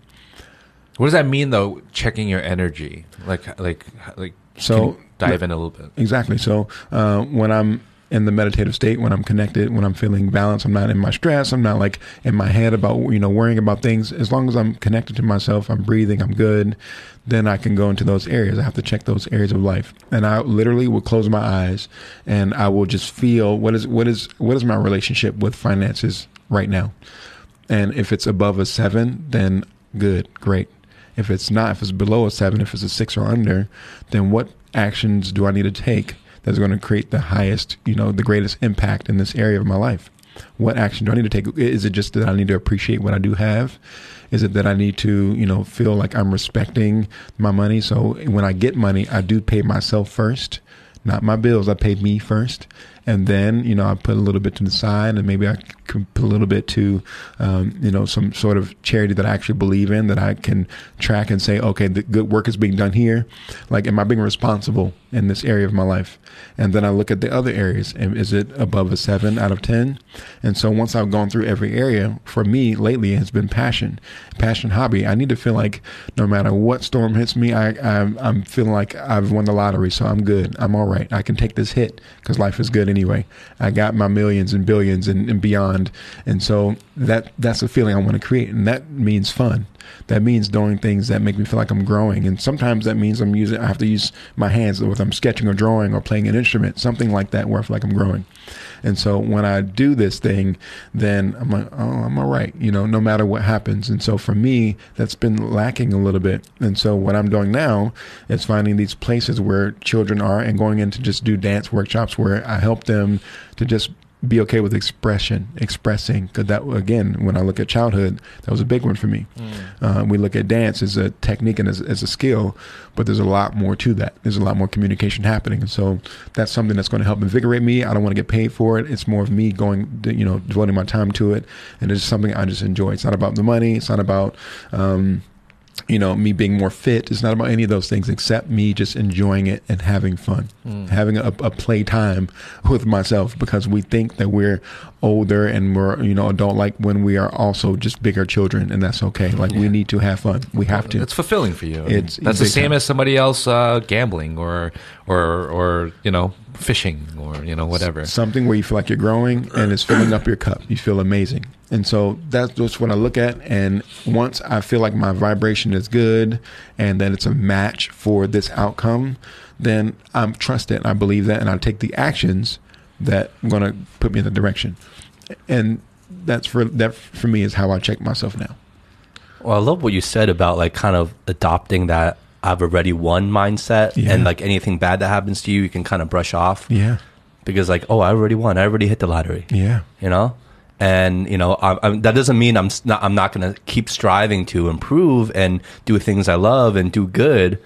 what does that mean though? Checking your energy, like, like, like. So- dive in a little bit. Exactly. So uh, when I'm in the meditative state, when I'm connected, when I'm feeling balanced, I'm not in my stress. I'm not like in my head about you know worrying about things. As long as I'm connected to myself, I'm breathing, I'm good. Then I can go into those areas. I have to check those areas of life, and I literally will close my eyes and I will just feel what is what is what is my relationship with finances right now. And if it's above a seven, then good, great. If it's not, if it's below a seven, if it's a six or under, then what actions do I need to take that's going to create the highest, you know, the greatest impact in this area of my life? What action do I need to take? Is it just that I need to appreciate what I do have? Is it that I need to, you know, feel like I'm respecting my money? So when I get money, I do pay myself first, not my bills. I pay me first. And then, you know, I put a little bit to the side and maybe I a little bit to, um, you know, some sort of charity that I actually believe in that I can track and say, okay, the good work is being done here. Like, am I being responsible in this area of my life? And then I look at the other areas. And is it above a seven out of 10? And so once I've gone through every area, for me lately it has been passion, passion hobby. I need to feel like no matter what storm hits me, I, I'm, I'm feeling like I've won the lottery. So I'm good. I'm all right. I can take this hit because life is good anyway. I got my millions and billions and, and beyond. And so that, that's the feeling I want to create. And that means fun. that means doing things that make me feel like I'm growing. And sometimes that means I'm using, I have to use my hands, whether I'm sketching or drawing or playing an instrument, something like that, where I feel like I'm growing. And so when I do this thing, then I'm like, oh, I'm all right, you know, no matter what happens. And so for me, that's been lacking a little bit. And so what I'm doing now is finding these places where children are and going in to just do dance workshops where I help them to just be okay with expression, expressing. Because that again, when I look at childhood, that was a big one for me. Mm. Uh, we look at dance as a technique and as, as, a skill, but there's a lot more to that. There's a lot more communication happening, and so that's something that's going to help invigorate me. I don't want to get paid for it. It's more of me going, you know, devoting my time to it, and it's something I just enjoy. It's not about the money. It's not about um, you know, me being more fit. It's not about any of those things except me just enjoying it and having fun, mm. having a, a play time with myself because we think that we're older and we're, you know, adult like when we are also just bigger children and that's okay. Like yeah. we need to have fun. We have to. It's fulfilling for you. It's that's the same time. as somebody else uh, gambling or, or, or, you know, fishing or, you know, whatever. Something where you feel like you're growing and it's filling up your cup. You feel amazing. And so that's just what I look at. And once I feel like my vibration is good and that it's a match for this outcome, then I'm trusted. I believe that, and I take the actions that going to put me in the direction. And that's for that for me is how I check myself now. Well, I love what you said about like kind of adopting that I've already won mindset, yeah. and like anything bad that happens to you, you can kind of brush off. Yeah. Because like, oh, I already won. I already hit the lottery. Yeah. You know and you know I, I, that doesn't mean I'm not I'm not going to keep striving to improve and do things I love and do good.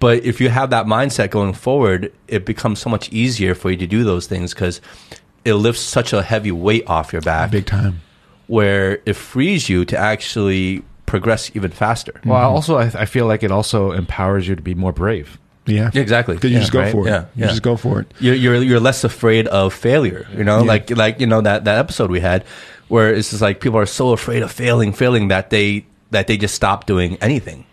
But if you have that mindset going forward, it becomes so much easier for you to do those things because it lifts such a heavy weight off your back, big time, where it frees you to actually progress even faster. Well, mm-hmm. also I, I feel like it also empowers you to be more brave. Yeah, exactly. Because you yeah, just go right? for it. Yeah, you yeah. just go for it. You're, you're you're less afraid of failure. You know, yeah. like like you know that that episode we had where it's just like people are so afraid of failing, failing that they that they just stop doing anything.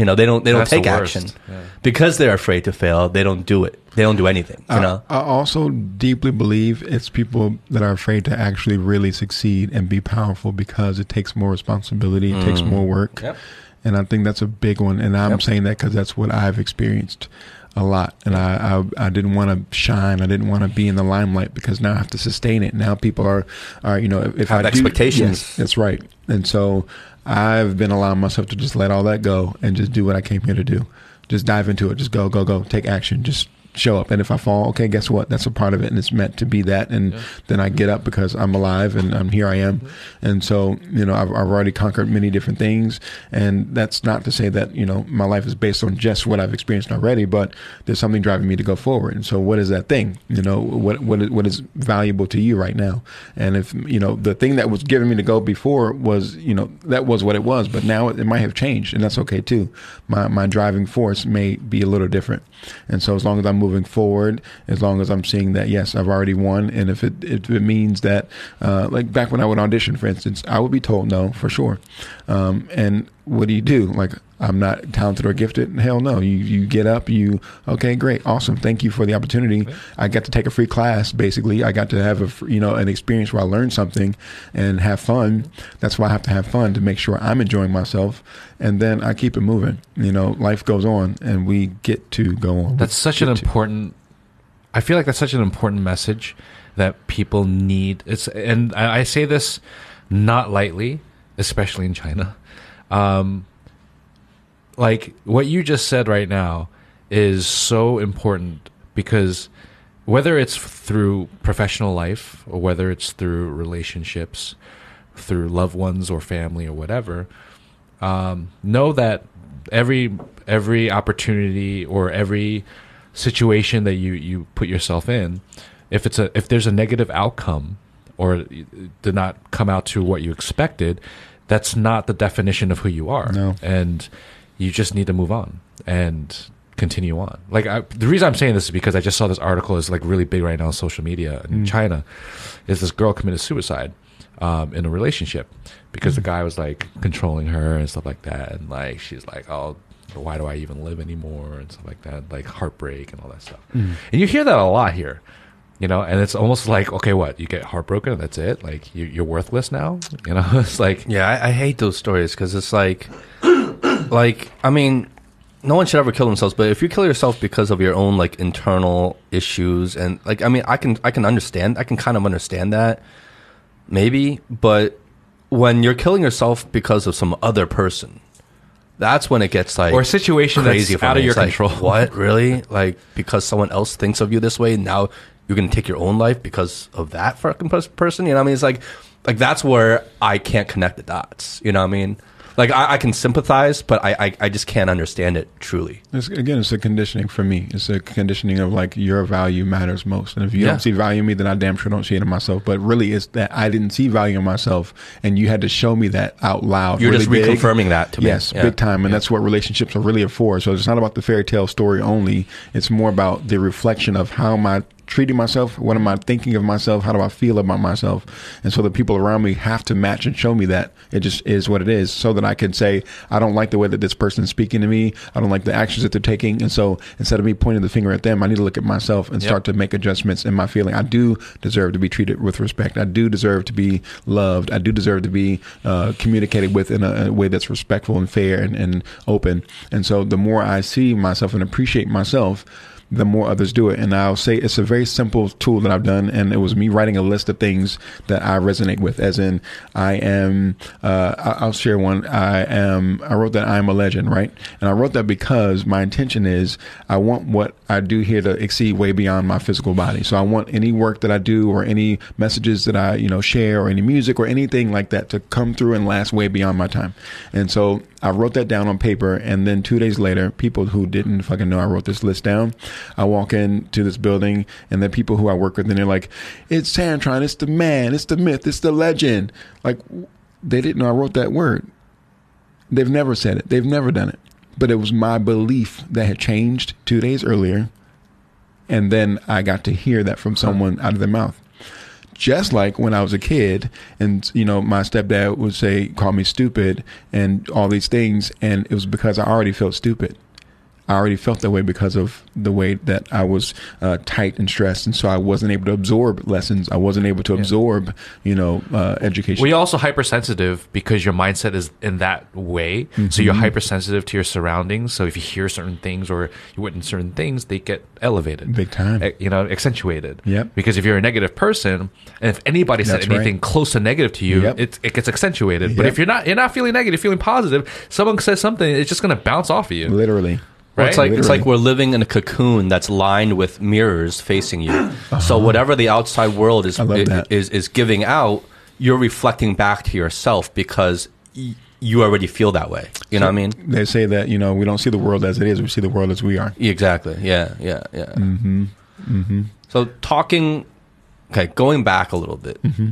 You know, they don't they don't That's take the action yeah. because they're afraid to fail. They don't do it. They don't do anything. You I, know. I also deeply believe it's people that are afraid to actually really succeed and be powerful because it takes more responsibility. It mm. takes more work. Yep. And I think that's a big one. And I'm yep. saying that because that's what I've experienced a lot. And I, I, I didn't want to shine. I didn't want to be in the limelight because now I have to sustain it. Now people are, are you know, if have I expectations. Do, yes, that's right. And so I've been allowing myself to just let all that go and just do what I came here to do. Just dive into it. Just go, go, go. Take action. Just show up. And if I fall, okay, guess what? That's a part of it, and it's meant to be that. And yeah. then I get up because I'm alive and I'm here. I am. Mm-hmm. And so, you know, I've, I've, already conquered many different things. And that's not to say that you know my life is based on just what I've experienced already, but there's something driving me to go forward. And so, what is that thing? You know, what what is, what is valuable to you right now? And if you know the thing that was giving me to go before was, you know, that was what it was, but now it, it might have changed, and that's okay too. My my driving force may be a little different. And so, as long as I'm moving forward as long as I'm seeing that yes I've already won. And if it if it means that uh, like back when I would audition for instance I would be told no for sure. Um, and what do you do? Like I'm not talented or gifted. Hell no. You you get up, you okay, great, awesome. Thank you for the opportunity. I got to take a free class. Basically, I got to have a you know an experience where I learned something and have fun. That's why I have to have fun to make sure I'm enjoying myself, and then I keep it moving. You know, life goes on, and we get to go on. That's such an to. important. I feel like that's such an important message that people need. It's and I say this not lightly, especially in China. Um, like what you just said right now is so important because whether it's through professional life or whether it's through relationships, through loved ones or family or whatever, um, know that every every opportunity or every situation that you you put yourself in, if it's a if there's a negative outcome or did not come out to what you expected, that's not the definition of who you are. No. And you just need to move on and continue on. Like I, the reason I'm saying this is because I just saw this article is like really big right now on social media in mm. China. Is this girl committed suicide um, in a relationship because mm. the guy was like controlling her and stuff like that, and like she's like, oh. Why do I even live anymore and stuff like that, like heartbreak and all that stuff. Mm. And you hear that a lot here. you know, and it's almost like okay, what you get heartbroken, that's it. Like you, you're worthless now. You know, <laughs> it's like Yeah, I, I hate those stories because it's like, <clears throat> like I mean, no one should ever kill themselves. But if you kill yourself because of your own like internal issues and like, I mean, I can I can understand. I can kind of understand that, maybe. But when you're killing yourself because of some other person, that's when it gets like or a situation crazy that's out me. of your It's like, control. <laughs> what really? Like because someone else thinks of you this way, now you're gonna take your own life because of that fucking person. You know what I mean? It's like, like that's where I can't connect the dots. You know what I mean? Like I, I can sympathize, but I, I I just can't understand it truly. It's, again, it's a conditioning for me. It's a conditioning of like your value matters most, and if you Yeah. don't see value in me, then I damn sure don't see it in myself. But really, it's that I didn't see value in myself, and you had to show me that out loud. You're really just big. reconfirming that to me. Yes, Yeah. big time, and that's what relationships are really for. So it's not about the fairy tale story only. It's more about the reflection of how am I treating myself, what am I thinking of myself, how do I feel about myself, and so the people around me have to match and show me that it just is what it is, so that I can say I don't like the way that this person is speaking to me, I don't like the actions that they're taking, and so instead of me pointing the finger at them, I need to look at myself and start to make adjustments in my feeling. I do deserve to be treated with respect. I do deserve to be loved. I do deserve to be uh, communicated with in a, a way that's respectful and fair and, and open. And so the more I see myself and appreciate myself, the more others do it. And I'll say it's a very simple tool that I've done. And it was me writing a list of things that I resonate with, as in, I am, uh, I'll share one. I am, I wrote that I am a legend, right? And I wrote that because my intention is I want what I do here to exceed way beyond my physical body. So I want any work that I do or any messages that I, you know, share or any music or anything like that to come through and last way beyond my time. And so I wrote that down on paper. And then two days later, people who didn't fucking know I wrote this list down, I walk into this building and the people who I work with, and they're like, it's Santron, it's the man, it's the myth, it's the legend. Like, they didn't know I wrote that word. They've never said it. They've never done it. But it was my belief that had changed two days earlier. And then I got to hear that from someone out of their mouth. Just like when I was a kid and, you know, my stepdad would say, call me stupid and all these things. And it was because I already felt stupid. I already felt that way because of the way that I was uh, tight and stressed, and so I wasn't able to absorb lessons. I wasn't able to absorb, you know, uh, education. Well, you're also hypersensitive because your mindset is in that way. So Mm-hmm. you're hypersensitive to your surroundings. So if you hear certain things or you witness certain things, they get elevated, Big time. You know, accentuated. Yep. Because if you're a negative person, and if anybody said That's right. anything close to negative to you, Yep. it it gets accentuated. But if you're not, you're not feeling negative, feeling positive. Someone says something, it's just going to bounce off of you. literally. Well, it's like it's like we're living in a cocoon that's lined with mirrors facing you. <clears throat> So whatever the outside world is Uh-huh. I love i- that. is is giving out, you're reflecting back to yourself because y- you already feel that way. You know what I mean? They say that you know we don't see the world as it is; we see the world as we are. Exactly. Yeah. Yeah. Yeah. Mm-hmm. Mm-hmm. So talking, okay, going back a little bit, Mm-hmm.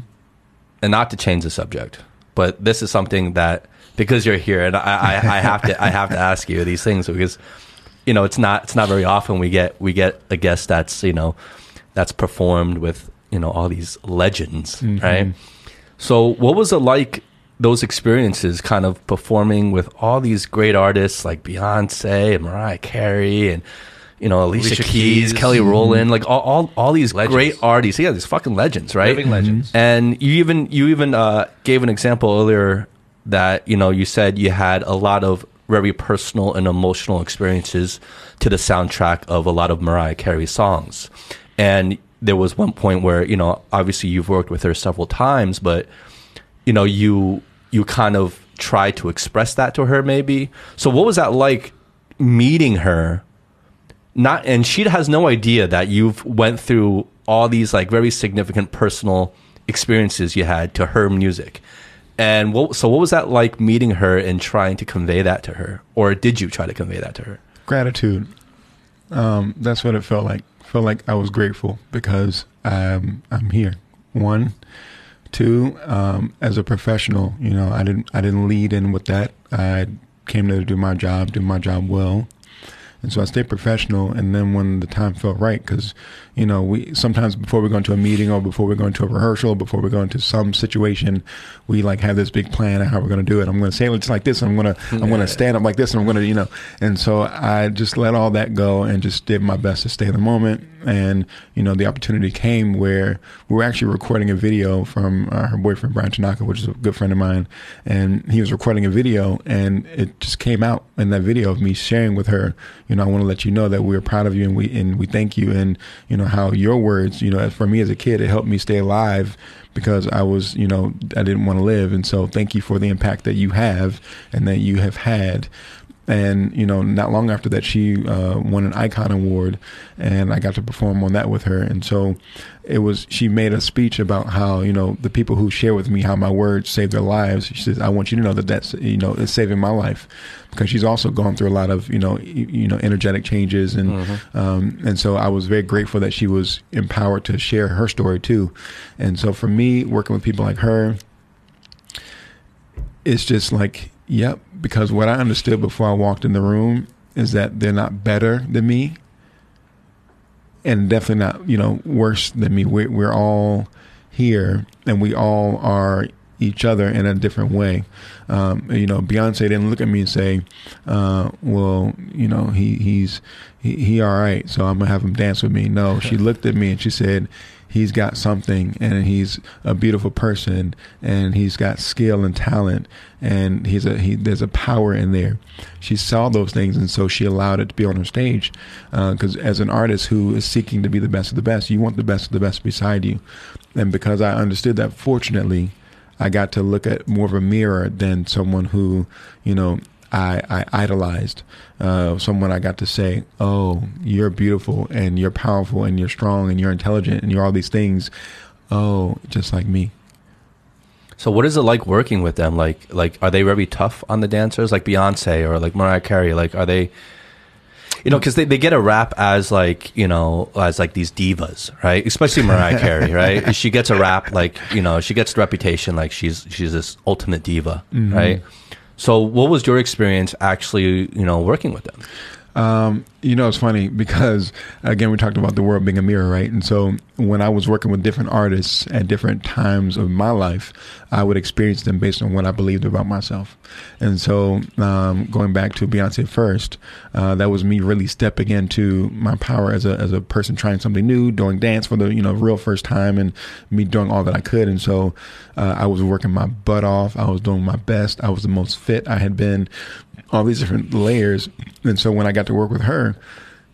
and not to change the subject, but this is something that because you're here, and I, I, I have to I have to ask you these things because you know it's not it's not very often we get we get a guest that's you know that's performed with you know all these legends, Mm-hmm. right? So what was it like? Those experiences, kind of performing with all these great artists like Beyonce and Mariah Carey and you know Alicia, Alicia Keys, Keys. Kelly Rowland, like all, all all these Legends. great artists. Yeah, these fucking legends, right? Living legends. And you even you even uh, gave an example earlier that you know you said you had a lot of very personal and emotional experiences to the soundtrack of a lot of Mariah Carey songs, and there was one point where you know obviously you've worked with her several times, but you know you you kind of tried to express that to her maybe. So what was that like meeting her? not and she has no idea that you've went through all these like very significant personal experiences you had to her music and what, so what was that like meeting her and trying to convey that to her or did you try to convey that to her Gratitude. Um, that's what it felt like. Felt like I was grateful because I'm I'm here. One, two. Um, as a professional, you know, I didn't I didn't lead in with that. I came there to do my job, do my job well. And so I stayed professional, and then when the time felt right, because you know we sometimes before we go into a meeting or before we go into a rehearsal, before we go into some situation, we like have this big plan of how we're going to do it. I'm going to say it like this. I'm going to I'm going to stand up like this, and I'm going to you know. And so I just let all that go and just did my best to stay in the moment and you know the opportunity came where we were actually recording a video from uh, her boyfriend Bryan Tanaka, which is a good friend of mine, and he was recording a video, and it just came out in that video of me sharing with her, you know, I want to let you know that we're proud of you and we and we thank you, and you know how your words, you know, for me as a kid, it helped me stay alive because I was, you know, I didn't want to live, and so thank you for the impact that you have and that you have had and you know, not long after that, she uh, won an Icon Award, and I got to perform on that with her. And so, it was. She made a speech about how you know the people who share with me how my words save their lives. She says, "I want you to know that that's you know it's saving my life," because she's also gone through a lot of you know you, you know energetic changes, and mm-hmm. um, and so I was very grateful that she was empowered to share her story too. And so for me, working with people like her, it's just like Yep, because what I understood before I walked in the room is that they're not better than me, and definitely not you know worse than me. We're, we're all here, and we all are each other in a different way. Um, you know, Beyonce didn't look at me and say, uh, "Well, you know, he he's he, he all right, so I'm gonna have him dance with me." No, she <laughs> looked at me and she said, he's got something and he's a beautiful person and he's got skill and talent and he's a he there's a power in there. She saw those things and so she allowed it to be on her stage because uh, as an artist who is seeking to be the best of the best you want the best of the best beside you. And because i understood that fortunately i got to look at more of a mirror than someone who you know I, I idolized, uh, someone I got to say, "Oh, you're beautiful and you're powerful and you're strong and you're intelligent and you're all these things." Oh, just like me. So, what is it like working with them? Like, like are they very tough on the dancers, like Beyonce or like Mariah Carey? Like, are they? You know, because they, they get a rap as like you know as like these divas, right? Especially Mariah <laughs> Carey, right? She gets a rap like you know she gets the reputation like she's she's this ultimate diva, mm-hmm. right? So, what was your experience actually, you know, working with them? Um, you know, it's funny because again, we talked about the world being a mirror, right? And so when I was working with different artists at different times of my life, I would experience them based on what I believed about myself. And so, um, going back to Beyonce first, uh, that was me really stepping into my power as a as a person trying something new, doing dance for the you know real first time, and me doing all that I could. And so, uh, I was working my butt off. I was doing my best. I was the most fit I had been all these different layers. And so when I got to work with her,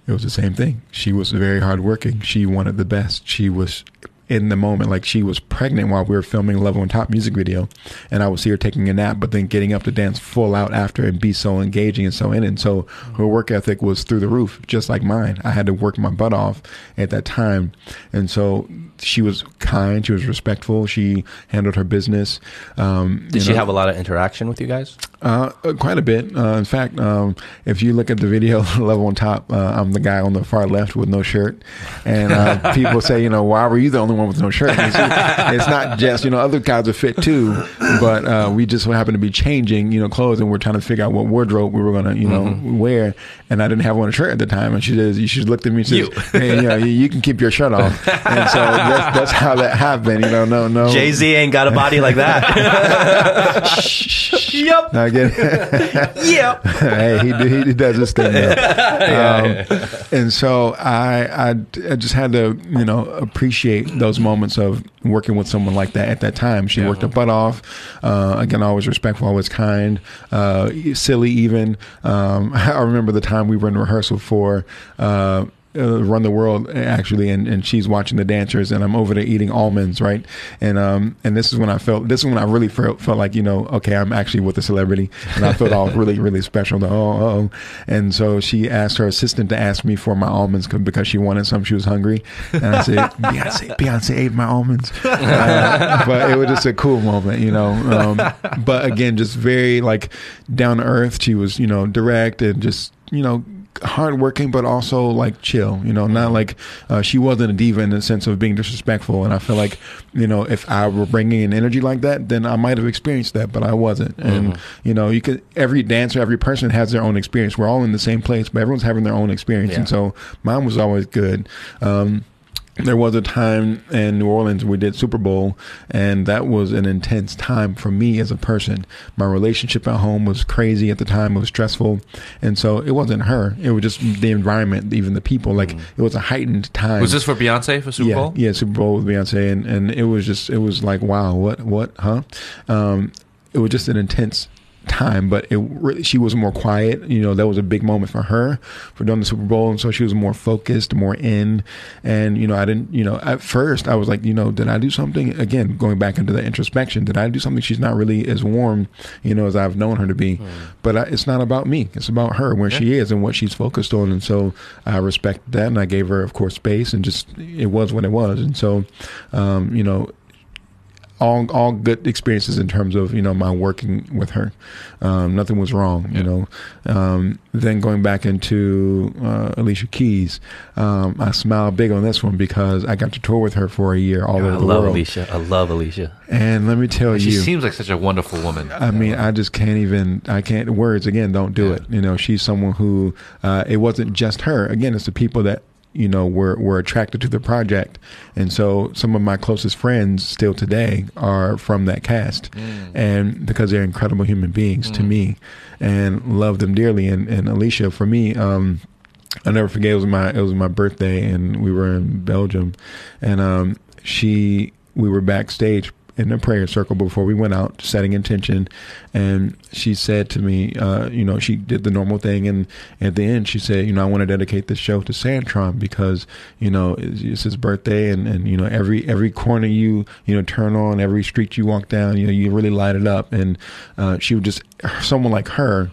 it was the same thing. She was very hardworking. She wanted the best. She was in the moment. Like she was pregnant while we were filming Love on Top music video, and I was here taking a nap, but then getting up to dance full out after and be so engaging and so in. And so her work ethic was through the roof, just like mine. I had to work my butt off at that time, and so she was kind. She was respectful. She handled her business. Um, Did she know, have a lot of interaction with you guys? Uh, uh, quite a bit. Uh, in fact, um, if you look at the video <laughs> love on top, uh, I'm the guy on the far left with no shirt, and uh, <laughs> people say, you know, why were you the only one with no shirt? It's, it's, not just you know other guys are fit too, but uh, we just happen to be changing you know clothes, and we're trying to figure out what wardrobe we were gonna you know mm-hmm. wear, and I didn't have on a shirt at the time, and she says, you should look at me and says, you. hey, you, know, you, you can keep your shirt off, and so <laughs> that's, that's how that happened. You know, no, no. Jay Z ain't got a body like that. yep. I get it. yep. hey, he, he does his thing. <laughs> Um, and so I, I, I just had to, you know, appreciate those moments of working with someone like that at that time. She yeah. worked her butt off. Uh, again, always respectful, always kind, uh, silly even. Um, <laughs> I remember the time we were in rehearsal for. Uh, uh, run the world actually, and, and she's watching the dancers, and I'm over there eating almonds, right? And um and this is when I felt this is when I really felt felt like you know okay I'm actually with a celebrity, and I felt all <laughs> really really special. The, oh oh, and so she asked her assistant to ask me for my almonds because she wanted some. She was hungry, and I said <laughs> Beyonce Beyonce ate my almonds, uh, but it was just a cool moment, you know. Um, but again, just very like down to earth. She was you know direct and just you know hardworking, but also like chill. You know, not like uh, she wasn't a diva in the sense of being disrespectful. And I feel like you know, if I were bringing an energy like that, then I might have experienced that, but I wasn't. And mm-hmm. you know, you could every dancer, every person has their own experience. We're all in the same place, but everyone's having their own experience. Yeah. And so mine was always good. Um, there was a time in New Orleans we did Super Bowl, and that was an intense time for me as a person. My relationship at home was crazy at the time; it was stressful, and so it wasn't her. It was just the environment, even the people. Like it was a heightened time. Was this for Beyonce for Super yeah, Bowl? Yeah, Super Bowl with Beyonce, and and it was just it was like wow, what what huh? Um, it was just an intense time, but it really, she was more quiet. You know, that was a big moment for her for doing the Super Bowl, and so she was more focused, more in. And you know, I didn't. You know, at first I was like, you know, did I do something? Again, going back into the introspection, did I do something? She's not really as warm, you know, as I've known her to be. But I, it's not about me. It's about her, where she is, and what she's focused on. And so I respect that, and I gave her, of course, space, and just it was what it was. And so, um, you know all all good experiences in terms of you know my working with her. Um, nothing was wrong, you know. Um, then going back into uh, Alicia Keys, um, I smile big on this one because I got to tour with her for a year all I over the world. I love. Alicia. I love Alicia. And let me tell you, she seems like such a wonderful woman. I mean, I just can't even. I can't. Words again don't do Yeah. it. You know, she's someone who. Uh, it wasn't just her. Again, it's the people that you know we were were attracted to the project, and so some of my closest friends still today are from that cast, and because they're incredible human beings to me, and love them dearly. And and Alicia, for me. um I never forget. It was my it was my birthday, and we were in Belgium, and um, she we were backstage in the prayer circle before we went out, setting intention, and she said to me, uh, you know, she did the normal thing, and at the end she said, you know, I want to dedicate this show to Santron because you know it's, it's his birthday, and and you know every every corner you you know turn on, every street you walk down, you know you really light it up, and uh, she would just someone like her.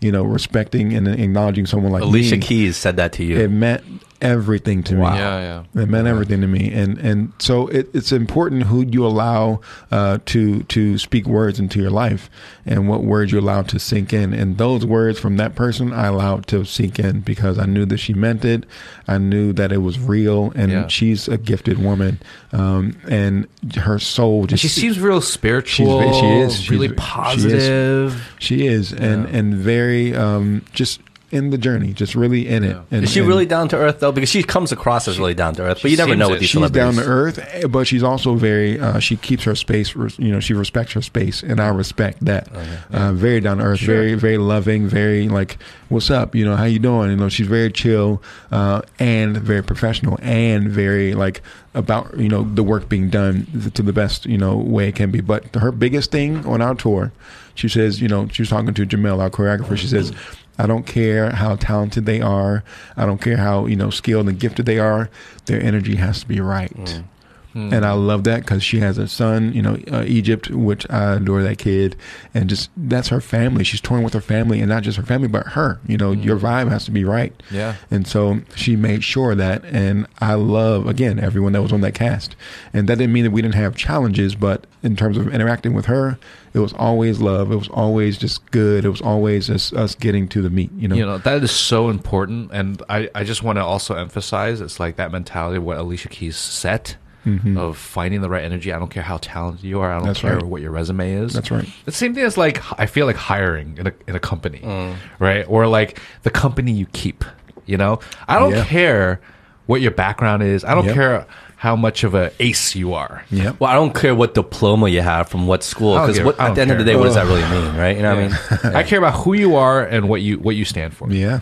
You know, respecting and acknowledging someone like Alicia me, Keys said that to you. it meant everything to me. Yeah, yeah. It meant everything to me, and and so it, it's important who you allow uh, to to speak words into your life, and what words you allow to sink in. And those words from that person, I allowed to sink in because I knew that she meant it. I knew that it was real, and Yeah. she's a gifted woman, um, and her soul And just she seems real spiritual. She's- she is. She's- really she is. positive. she is, and Yeah. and very um, just in the journey, just really in it. Yeah. And, Is she really down to earth though? Because she comes across as really down to earth, but you never know it. with these she's down to earth, eh, but she's also very. Uh, she keeps her space. You know, she respects her space, and I respect that. Uh, very down to earth, very very loving, very like, "What's up? You know, how you doing?" You know, she's very chill uh, and very professional, and very like about you know the work being done to the best you know way it can be. But her biggest thing on our tour, she says, you know, she was talking to Jamel, our choreographer. She says. I don't care how talented they are. I don't care how you know skilled and gifted they are. Their energy has to be right. Mm. And I love that because she has a son, you know, uh, Egypt, which I adore that kid, and just that's her family. She's touring with her family, and not just her family, but her. You know, your vibe has to be right. Yeah. And so she made sure of that, and I love again everyone that was on that cast. And that didn't mean that we didn't have challenges, but in terms of interacting with her, it was always love. It was always just good. It was always just us getting to the meat. You know. You know, that is so important. And I, I just want to also emphasize it's like that mentality of what Alicia Keys set of finding the right energy. I don't care how talented you are. I don't Mm-hmm. That's care right. what your resume is. That's right. The same thing as like, I feel like hiring in a, in a company, right? Or like the company you keep, you know? I don't Yeah. care what your background is. I don't Yep. care how much of an ace you are. Yeah. Well, I don't care what diploma you have from what school, because at don't the end of the care. day, what does that really mean, right? You know what I mean? <laughs> I care about who you are and what you what you stand for. Yeah.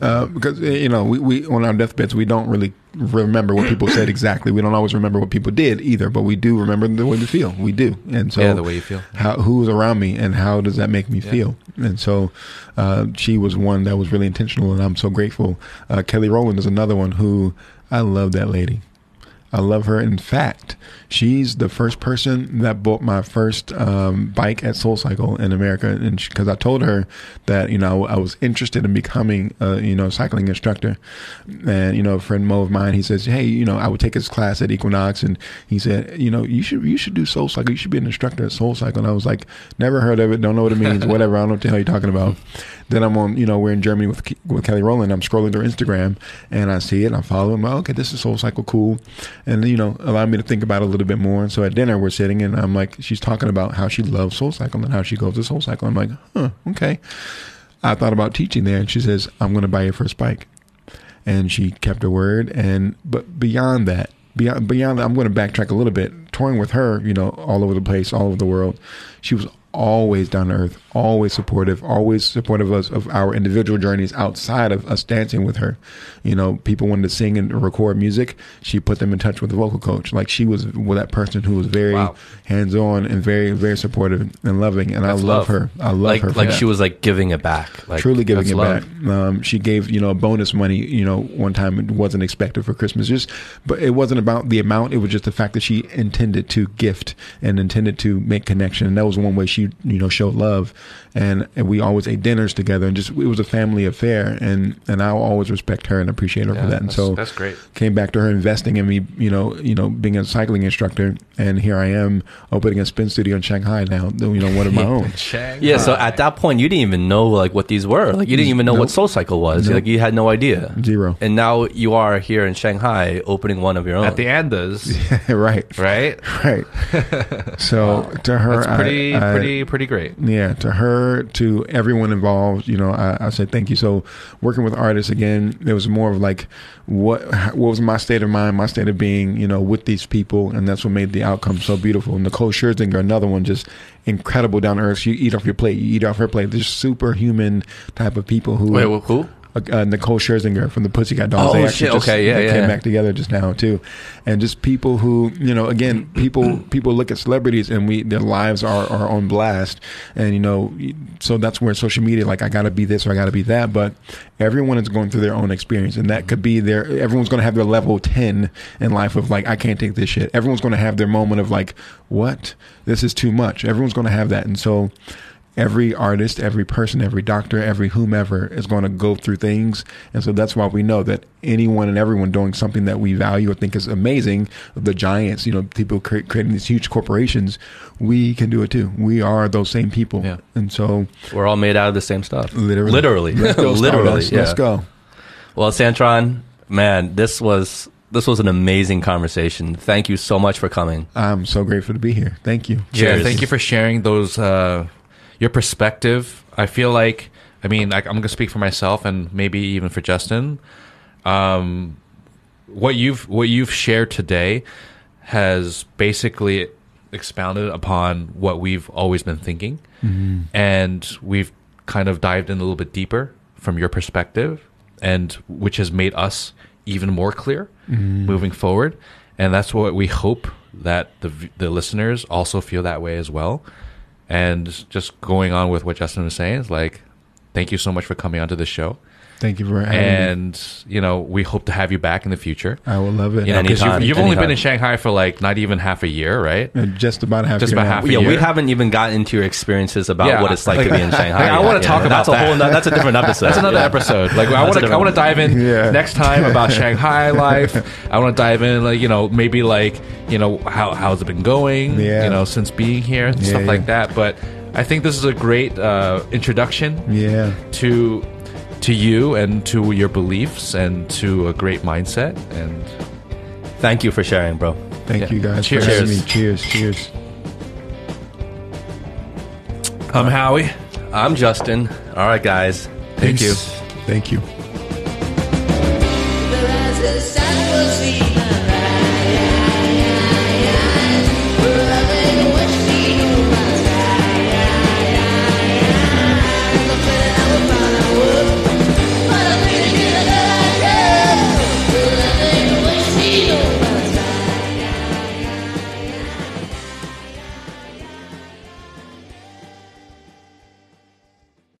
Uh, because uh, you know, we, we on our deathbeds we don't really remember what people said <coughs> exactly. We don't always remember what people did either, but we do remember the way we feel. We do, and so Yeah, the way you feel. How who's around me and how does that make me feel? And so, uh, she was one that was really intentional, and I'm so grateful. Uh, Kelly Rowland is another one who I love. That lady, I love her. In fact, she's the first person that bought my first um, bike at Soul Cycle in America, and because I told her that you know I was interested in becoming a you know cycling instructor, and you know a friend Mo of mine, he says, hey, you know I would take his class at Equinox, and he said, you know you should you should do Soul Cycle, you should be an instructor at Soul Cycle, and I was like, never heard of it, don't know what it means, <laughs> whatever, I don't know what the hell you're talking about. Then I'm on, you know, we're in Germany with with Kelly Rowland. I'm scrolling through Instagram and I see it. I follow him. Oh, okay, this is Soul Cycle, cool, and you know, allow me to think about it a little bit more. And so at dinner we're sitting and I'm like, she's talking about how she loves Soul Cycle and how she goes to Soul Cycle. I'm like, huh, okay. I thought about teaching there, and she says, I'm going to buy your first bike. and she kept her word. And but beyond that, beyond beyond that, I'm going to backtrack a little bit. Touring with her, you know, all over the place, all over the world, she was always down to earth, always supportive, always supportive of, us of our individual journeys outside of us dancing with her. You know, people wanted to sing and record music. She put them in touch with the vocal coach. Like she was well, that person who was very Wow. hands on and very, very supportive and loving. And That's I love, love. her. I love like her. like that she was like giving it back. Like truly giving it love. back. Um, she gave you know bonus money. You know, one time it wasn't expected for Christmas. Just, but it wasn't about the amount. It was just the fact that she intended to gift and intended to make connection. And that was one way she you know showed love. And, and we always ate dinners together, and just it was a family affair. And and I always respect her and appreciate her Yeah, for that. And that's- so that's great. Came back to her investing in me. You know, you know, being a cycling instructor, and here I am opening a spin studio in Shanghai now. You know, one of my <laughs> own. Yeah, so at that point, you didn't even know like what these were. Like you didn't even know what Nope. Soul Cycle was. Nope. Like you had no idea. Zero. And now you are here in Shanghai opening one of your own. At the Andaz, <laughs> right. right? Right. <laughs> So to her, That's pretty, I, I- pretty, pretty great. Yeah, to her, to everyone involved, you know, I, I said thank you. So, working with artists again, it was more of like, what what was my state of mind, my state of being, you know, with these people, and that's what made the outcome so beautiful. Nicole Scherzinger, another one, just incredible down to earth. You eat off your plate, you eat off her plate. There's superhuman type of people who. Wait, wh- who? Uh, Nicole Scherzinger from the Pussycat Dolls. Oh, they actually shit. just Okay, yeah, they yeah, came yeah. back together just now too, and just people who you know, again, people <clears throat> people look at celebrities and we their lives are are on blast, and you know, so that's where social media like I got to be this or I got to be that, but everyone is going through their own experience, and that could be their everyone's going to have their level ten in life of like I can't take this shit. Everyone's going to have their moment of like what this is too much. Everyone's going to have that, and so every artist, every person, every doctor, every whomever is going to go through things. And so that's why we know that anyone and everyone doing something that we value or think is amazing, the giants, you know, people cre- creating these huge corporations, we can do it too. We are those same people. Yeah. And so We're all made out of the same stuff. literally, Literally. let's go, <laughs> Literally. Yeah. Let's go. Well, Santron, man, this was this was an amazing conversation. Thank you so much for coming. I'm so grateful to be here. Thank you. Yeah, thank you for sharing those uh, your perspective. I feel like, I mean, I, I'm going to speak for myself and maybe even for Justin. Um, what you've what you've shared today has basically expounded upon what we've always been thinking, and we've kind of dived in a little bit deeper from your perspective, and which has made us even more clear moving forward. And that's what we hope that the the listeners also feel that way as well. And just going on with what Justin was saying is like, thank you so much for coming onto the show. Thank you for having me. And you know, we hope to have you back in the future. I will love it. You know, because Anytime, you've, you've only been in Shanghai for like not even half a year, right? Uh, Just about half. Just year about half a yeah, we haven't even gotten into your experiences about Yeah, what it's like, like- to be in <laughs> Shanghai. I wanna talk you know? about that's a whole. that. no- That's a different <laughs> episode. That's another Yeah. episode. Like I want to, I want to dive in <laughs> Yeah. next time about Shanghai life. I want to dive in, like you know, maybe like you know how how's it been going, Yeah. you know, since being here and Yeah, stuff yeah. like that. But I think this is a great uh, introduction Yeah. to to you and to your beliefs and to a great mindset. And Thank you for sharing, bro. Thank Yeah. you guys Cheers. for having Cheers. me. Cheers. Cheers. I'm Howie. I'm Justin. All right, guys. Thank you. Thank you.